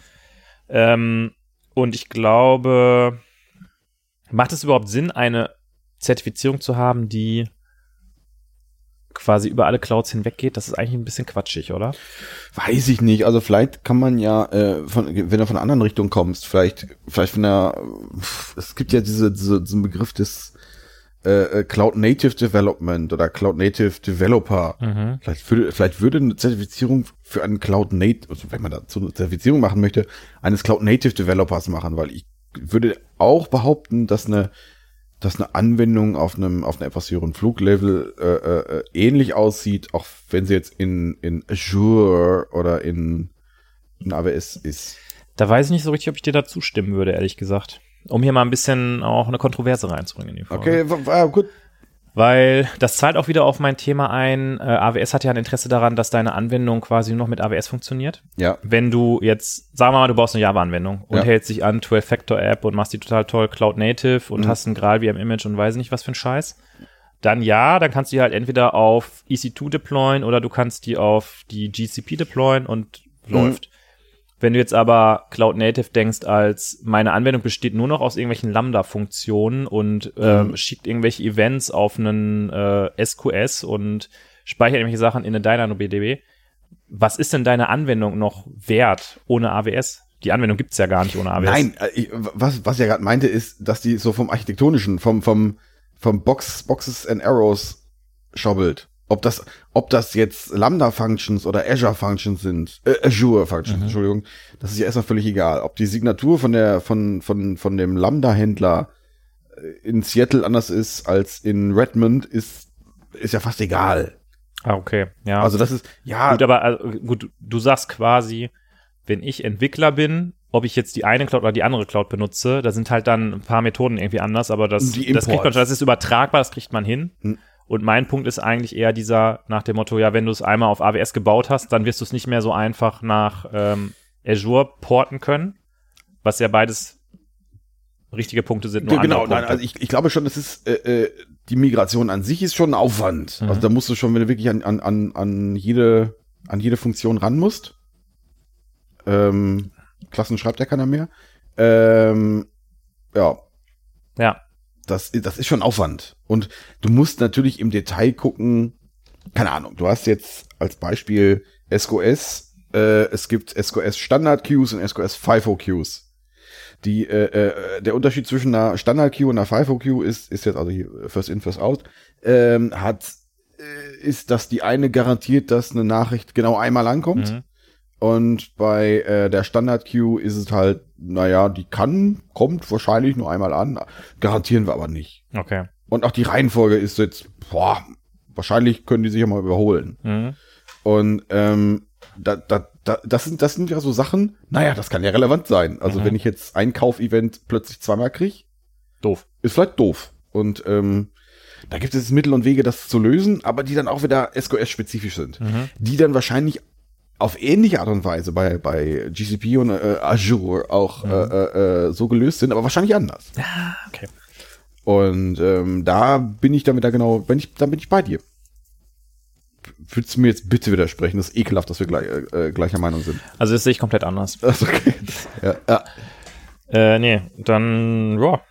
Ähm, und ich glaube, macht es überhaupt Sinn, eine Zertifizierung zu haben, die quasi über alle Clouds hinweggeht? Das ist eigentlich ein bisschen quatschig, oder? Weiß ich nicht. Also vielleicht kann man ja, äh, von, wenn du von einer anderen Richtung kommst, vielleicht, vielleicht von der, es gibt ja diese, diese diesen Begriff des äh, äh, Cloud Native Development oder Cloud Native Developer. Mhm. Vielleicht würde, vielleicht würde eine Zertifizierung für einen Cloud Native, also wenn man dazu eine Zertifizierung machen möchte, eines Cloud Native Developers machen, weil ich würde auch behaupten, dass eine, dass eine Anwendung auf einem, auf einer etwas höheren Fluglevel äh, äh, ähnlich aussieht, auch wenn sie jetzt in, in Azure oder in, in AWS ist. Da weiß ich nicht so richtig, ob ich dir da zustimmen würde, ehrlich gesagt. Um hier mal ein bisschen auch eine Kontroverse reinzubringen in die Folge. Okay, gut. Weil das zahlt auch wieder auf mein Thema ein. Äh, AWS hat ja ein Interesse daran, dass deine Anwendung quasi nur noch mit AWS funktioniert. Ja. Wenn du jetzt, sagen wir mal, du baust eine Java-Anwendung und Ja. hältst dich an 12-Factor-App und machst die total toll Cloud Native und Mhm. hast ein Graal VM Image und weiß nicht was für ein Scheiß, dann ja, dann kannst du die halt entweder auf EC2 deployen oder du kannst die auf die GCP deployen und Mhm. läuft. Wenn du jetzt aber Cloud Native denkst als meine Anwendung besteht nur noch aus irgendwelchen Lambda-Funktionen und Mhm. schickt irgendwelche Events auf einen äh, SQS und speichert irgendwelche Sachen in eine DynamoDB, was ist denn deine Anwendung noch wert ohne AWS? Die Anwendung gibt's ja gar nicht ohne AWS. Nein, äh, ich, was, was ich ja gerade meinte, ist, dass die so vom architektonischen, vom, vom, vom Box, Boxes and Arrows schobbelt. Ob das, ob das jetzt Lambda-Functions oder Azure-Functions sind, äh, Azure-Functions, Entschuldigung, das ist ja erstmal völlig egal. Ob die Signatur von der, von, von, von dem Lambda-Händler äh, in Seattle anders ist als in Redmond, ist, ist ja fast egal. Ah, okay. Ja. Also das ist, ja, gut, aber also, gut, du sagst quasi, wenn ich Entwickler bin, ob ich jetzt die eine Cloud oder die andere Cloud benutze, da sind halt dann ein paar Methoden irgendwie anders, aber das, das kriegt man das ist übertragbar, das kriegt man hin. Hm. Und mein Punkt ist eigentlich eher dieser nach dem Motto, ja, wenn du es einmal auf AWS gebaut hast, dann wirst du es nicht mehr so einfach nach ähm, Azure porten können, was ja beides richtige Punkte sind. Nur genau, nein, also ich, ich glaube schon, das ist äh, äh, die Migration an sich ist schon ein Aufwand. Mhm. Also da musst du schon, wenn du wirklich an, an, an, an jede an jede Funktion ran musst. Ähm, Klassen schreibt ja keiner mehr. Ähm, ja, ja. Das, das ist schon Aufwand. Und du musst natürlich im Detail gucken, keine Ahnung, du hast jetzt als Beispiel SQS, äh, es gibt SQS Standard Queues und SQS FIFO Queues. Die, äh, äh, der Unterschied zwischen einer Standard Queue und einer FIFO Queue ist, ist jetzt also hier First In, First Out, ähm, hat, äh, ist, dass die eine garantiert, dass eine Nachricht genau einmal ankommt. Mhm. Und bei äh, der Standard Queue ist es halt, naja, die kann, kommt wahrscheinlich nur einmal an, garantieren wir aber nicht. Okay. Und auch die Reihenfolge ist jetzt, boah, wahrscheinlich können die sich ja mal überholen. Mhm. Und ähm, da, da, da, das, sind, das sind ja so Sachen, naja, das kann ja relevant sein. Also Mhm. wenn ich jetzt ein Kaufevent plötzlich zweimal krieg, Doof. ist vielleicht doof. Und ähm, da gibt es Mittel und Wege, das zu lösen, aber die dann auch wieder SQS-spezifisch sind. Mhm. Die dann wahrscheinlich auf ähnliche Art und Weise bei, bei GCP und äh, Azure auch Mhm. äh, äh, äh, so gelöst sind, aber wahrscheinlich anders. Okay. Und ähm, da bin ich damit da genau, wenn ich, da bin ich bei dir. Würdest du mir jetzt bitte widersprechen? Das ist ekelhaft, dass wir gleich, äh, gleicher Meinung sind. Also das sehe ich komplett anders. Also okay. ja, ja. Äh, nee, dann, ja.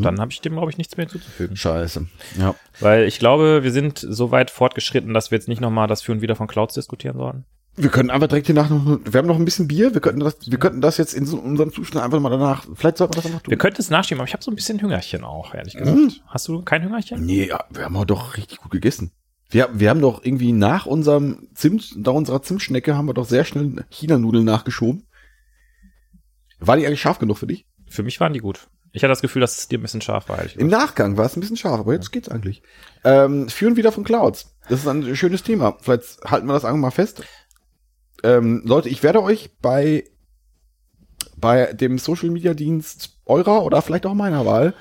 Hm. Dann habe ich dem, glaube ich, nichts mehr hinzuzufügen. Scheiße. Ja. Weil ich glaube, wir sind so weit fortgeschritten, dass wir jetzt nicht nochmal das Für und Wider von Clouds diskutieren sollten. Wir können einfach direkt hier nach noch, wir haben noch ein bisschen Bier, wir könnten das, wir könnten das jetzt in so unserem Zustand einfach mal danach, vielleicht sollten wir das einfach tun. Wir könnten es nachschieben, aber ich habe so ein bisschen Hüngerchen auch, ehrlich gesagt. Mhm. Hast du kein Hüngerchen? Nee, ja, wir haben auch doch richtig gut gegessen. Wir, wir haben doch irgendwie nach unserem Zimt, nach unserer Zimtschnecke haben wir doch sehr schnell China-Nudeln nachgeschoben. War die eigentlich scharf genug für dich? Für mich waren die gut. Ich hatte das Gefühl, dass es dir ein bisschen scharf war. Im. Nachgang war es ein bisschen scharf, aber jetzt geht's eigentlich. Ähm, führen wieder von Clouds. Das ist ein schönes Thema. Vielleicht halten wir das einfach mal fest. Ähm, Leute, ich werde euch bei, bei dem Social Media Dienst eurer oder vielleicht auch meiner Wahl,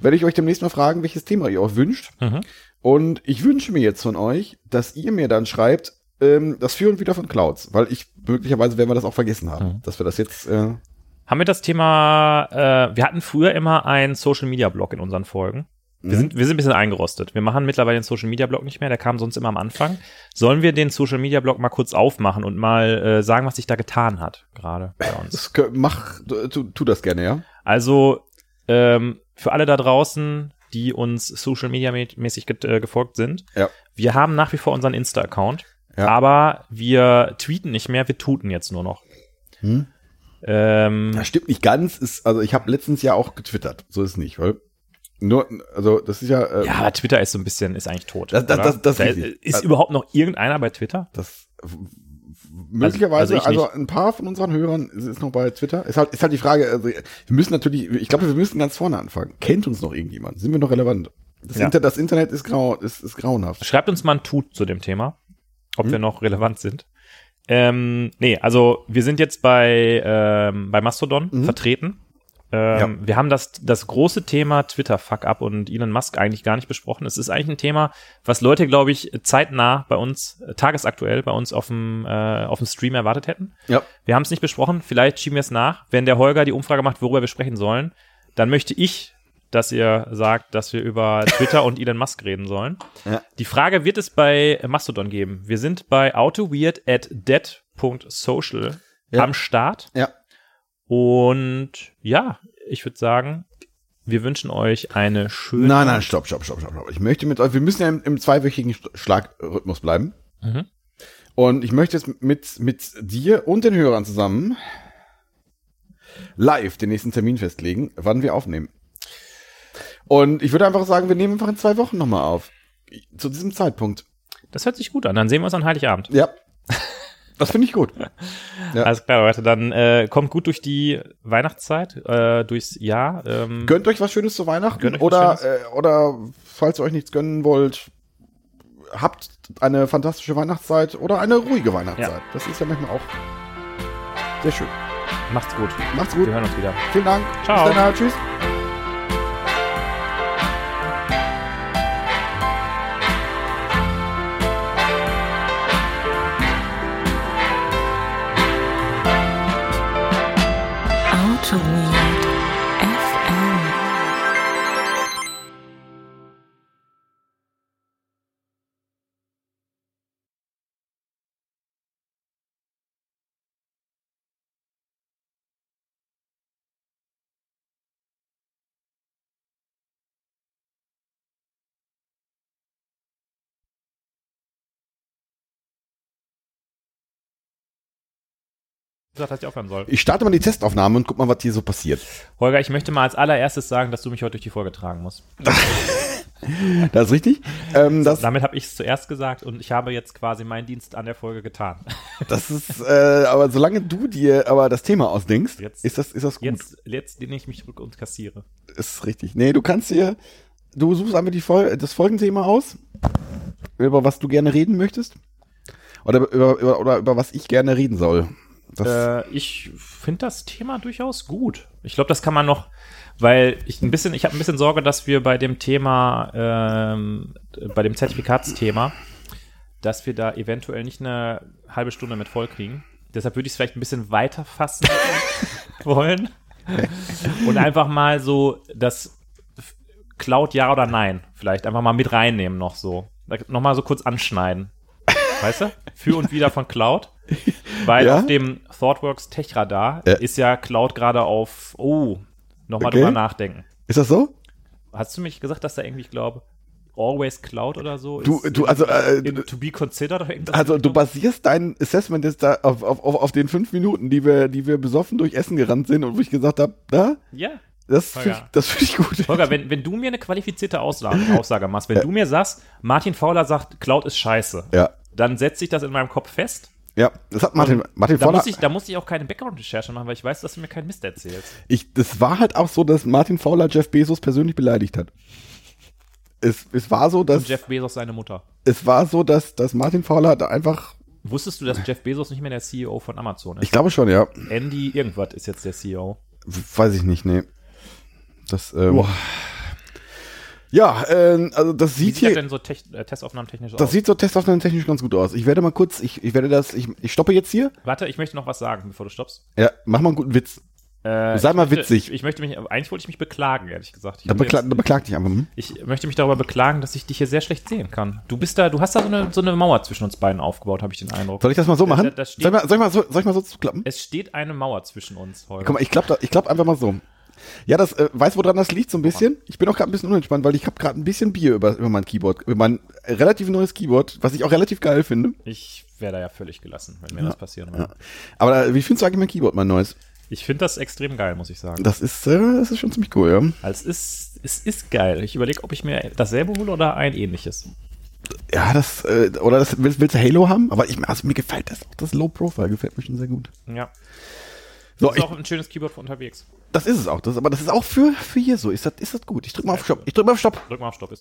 werde ich euch demnächst mal fragen, welches Thema ihr euch wünscht. Mhm. Und ich wünsche mir jetzt von euch, dass ihr mir dann schreibt, ähm, das Führen wieder von Clouds, weil ich möglicherweise werden wir das auch vergessen haben, Mhm. dass wir das jetzt. Äh, Haben wir das Thema, äh, wir hatten früher immer einen Social Media Blog in unseren Folgen. Wir Mhm. sind, wir sind ein bisschen eingerostet. Wir machen mittlerweile den Social Media Blog nicht mehr, der kam sonst immer am Anfang. Sollen wir den Social Media Blog mal kurz aufmachen und mal äh, sagen, was sich da getan hat, gerade bei uns? mach, tu, tu das gerne, ja. Also, ähm, für alle da draußen, die uns Social Media mä- mäßig get, äh, gefolgt sind, Ja. wir haben nach wie vor unseren Insta-Account, Ja. aber wir tweeten nicht mehr, wir tuten jetzt nur noch. Hm? Ähm, Das stimmt nicht ganz. Ist, also ich habe letztens ja auch getwittert. So ist es nicht, weil nur, also das ist ja, äh, ja, Twitter ist so ein bisschen, ist eigentlich tot. Das- das- das- das Da ist ist Also- überhaupt noch irgendeiner bei Twitter? das möglicherweise, also also, ich ein paar von unseren Hörern ist, ist noch bei Twitter. Ist halt, ist halt die Frage, also wir müssen natürlich, ich glaube, wir müssen ganz vorne anfangen. Kennt uns noch irgendjemand? Sind wir noch relevant? Das, Ja. Inter, das Internet ist grau, ist, ist grauenhaft. Schreibt uns mal ein Tut zu dem Thema, ob Hm? wir noch relevant sind. Ähm, nee, also wir sind jetzt bei, ähm, bei Mastodon Mhm. vertreten. Ähm, Wir haben das, das große Thema Twitter-Fuck-Up und Elon Musk eigentlich gar nicht besprochen. Es ist eigentlich ein Thema, was Leute, glaube ich, zeitnah bei uns, äh, tagesaktuell bei uns auf dem, äh, auf dem Stream erwartet hätten. Ja. Wir haben es nicht besprochen, vielleicht schieben wir es nach. Wenn der Holger die Umfrage macht, worüber wir sprechen sollen, dann möchte ich, dass ihr sagt, dass wir über Twitter und Elon Musk reden sollen. Ja. Die Frage wird es bei Mastodon geben. Wir sind bei autoweird at dead.social Ja. am Start. Ja. Und ja, ich würde sagen, wir wünschen euch eine schöne. Nein, nein, stopp, stopp, stopp, stopp. stopp. Ich möchte mit euch, wir müssen ja im, im zweiwöchigen Sch- Schlagrhythmus bleiben. Mhm. Und ich möchte jetzt mit, mit dir und den Hörern zusammen live den nächsten Termin festlegen, wann wir aufnehmen. Und ich würde einfach sagen, wir nehmen einfach in zwei Wochen nochmal auf. Zu diesem Zeitpunkt. Das hört sich gut an. Dann sehen wir uns an Heiligabend. Ja. Das finde ich gut. Ja. Alles klar, Leute. Dann äh, kommt gut durch die Weihnachtszeit, äh, durchs Jahr. Ähm, Gönnt euch was Schönes zu Weihnachten Gönnt euch was oder, äh, oder falls ihr euch nichts gönnen wollt, habt eine fantastische Weihnachtszeit oder eine ruhige Weihnachtszeit. Ja. Das ist ja manchmal auch sehr schön. macht's gut. Macht's gut. Wir hören uns wieder. Vielen Dank. Ciao. Bis dann. Tschüss. Gesagt, dass ich aufhören soll. Ich starte mal die Testaufnahme und guck mal, was hier so passiert. Holger, ich möchte mal als allererstes sagen, dass du mich heute durch die Folge tragen musst. Das ist richtig. Ähm, das, Damit habe ich es zuerst gesagt und ich habe jetzt quasi meinen Dienst an der Folge getan. das ist, äh, aber solange du dir aber das Thema ausdenkst, Jetzt- ist das, ist das gut. Jetzt, jetzt lehne ich mich zurück und kassiere. Ist richtig. Nee, du kannst dir, du suchst einfach die Fol das Folgenthema aus, über was du gerne reden möchtest. Oder über, über, oder über was ich gerne reden soll. Äh, ich finde das Thema durchaus gut. Ich glaube, das kann man noch, weil ich ein bisschen, ich habe ein bisschen Sorge, dass wir bei dem Thema, ähm, bei dem Zertifikatsthema, dass wir da eventuell nicht eine halbe Stunde mit voll kriegen. Deshalb würde ich es vielleicht ein bisschen weiter fassen wollen und einfach mal so das Cloud ja oder nein vielleicht einfach mal mit reinnehmen noch so. Nochmal so kurz anschneiden. Weißt du? Für und wieder von Cloud. Weil Ja? auf dem ThoughtWorks Tech Radar Ja. ist ja Cloud gerade auf, oh, nochmal Okay. drüber nachdenken. ist das so? Hast du mich gesagt, dass da irgendwie, ich glaube, Always Cloud oder so Du, ist du, also, äh, in, du, to be considered oder irgendwas? also du basierst dein Assessment jetzt da auf, auf, auf, den fünf Minuten, die wir, die wir besoffen durch Essen gerannt sind und wo ich gesagt habe, da, Ja, Das finde ich, das find ich gut. Holger, wenn, wenn du mir eine qualifizierte Aussage, Aussage machst, wenn du mir sagst, Martin Fowler sagt, Cloud ist scheiße, Ja. dann setze ich das in meinem Kopf fest. Ja, das hat Martin, Martin Da Fowler. muss, ich, da muss ich auch keine Background-Recherche machen, weil ich weiß, dass du mir keinen Mist erzählst. Ich, das war halt auch so, dass Martin Fowler Jeff Bezos persönlich beleidigt hat. Es, es war so, dass Und Jeff Bezos seine Mutter. es war so, dass, dass Martin Fowler da einfach, Wusstest du, dass Jeff Bezos nicht mehr der CEO von Amazon ist? ich glaube schon, ja, Andy irgendwas ist jetzt der CEO. weiß ich nicht, nee. Das, ähm, ja, ähm, also das Wie sieht sieht das hier, denn so äh, Testaufnahmen technisch das aus? sieht so testaufnahmen technisch ganz gut aus. Ich werde mal kurz, ich, ich werde das, ich, ich stoppe jetzt hier. Warte, ich möchte noch was sagen, bevor du stoppst. Ja, mach mal einen guten Witz. Äh, Sei mal möchte, witzig. Ich möchte mich, eigentlich wollte ich mich beklagen, ehrlich gesagt. Ich, Da, bekla jetzt- beklag dich einfach. Hm? ich möchte mich darüber beklagen, dass ich dich hier sehr schlecht sehen kann. Du bist da, du hast da so eine, so eine Mauer zwischen uns beiden aufgebaut, habe ich den Eindruck. Soll ich das mal so machen? Da- da steht- soll, ich mal, soll, ich mal so, soll ich mal so zuklappen? Es steht eine Mauer zwischen uns, Holger. Guck mal, ich klapp, da, ich klapp einfach mal so. Ja, das äh, weiß, woran das liegt, so ein bisschen. Ich bin auch gerade ein bisschen unentspannt, weil ich habe gerade ein bisschen Bier über, über mein Keyboard, über mein relativ neues Keyboard, was ich auch relativ geil finde. Ich wäre da ja völlig gelassen, wenn mir das passieren würde. Aber äh, wie findest du eigentlich mein Keyboard, mein neues? Ich finde das extrem geil, muss ich sagen. Das ist, äh, das ist schon ziemlich cool, ja. Also es ist, es ist geil. Ich überlege, ob ich mir dasselbe hole oder ein ähnliches. Ja, das, äh, oder das, willst, willst du Halo haben? Aber ich, also mir gefällt das auch, das Low Profile gefällt mir schon sehr gut. Ja. So, ist ich, auch ein schönes Keyboard für unterwegs. das ist es auch. Das, aber das ist auch für, für hier so. Ist das, ist das gut? Ich drück mal auf Stopp. Ich drück mal auf Stopp. Drück mal auf Stopp.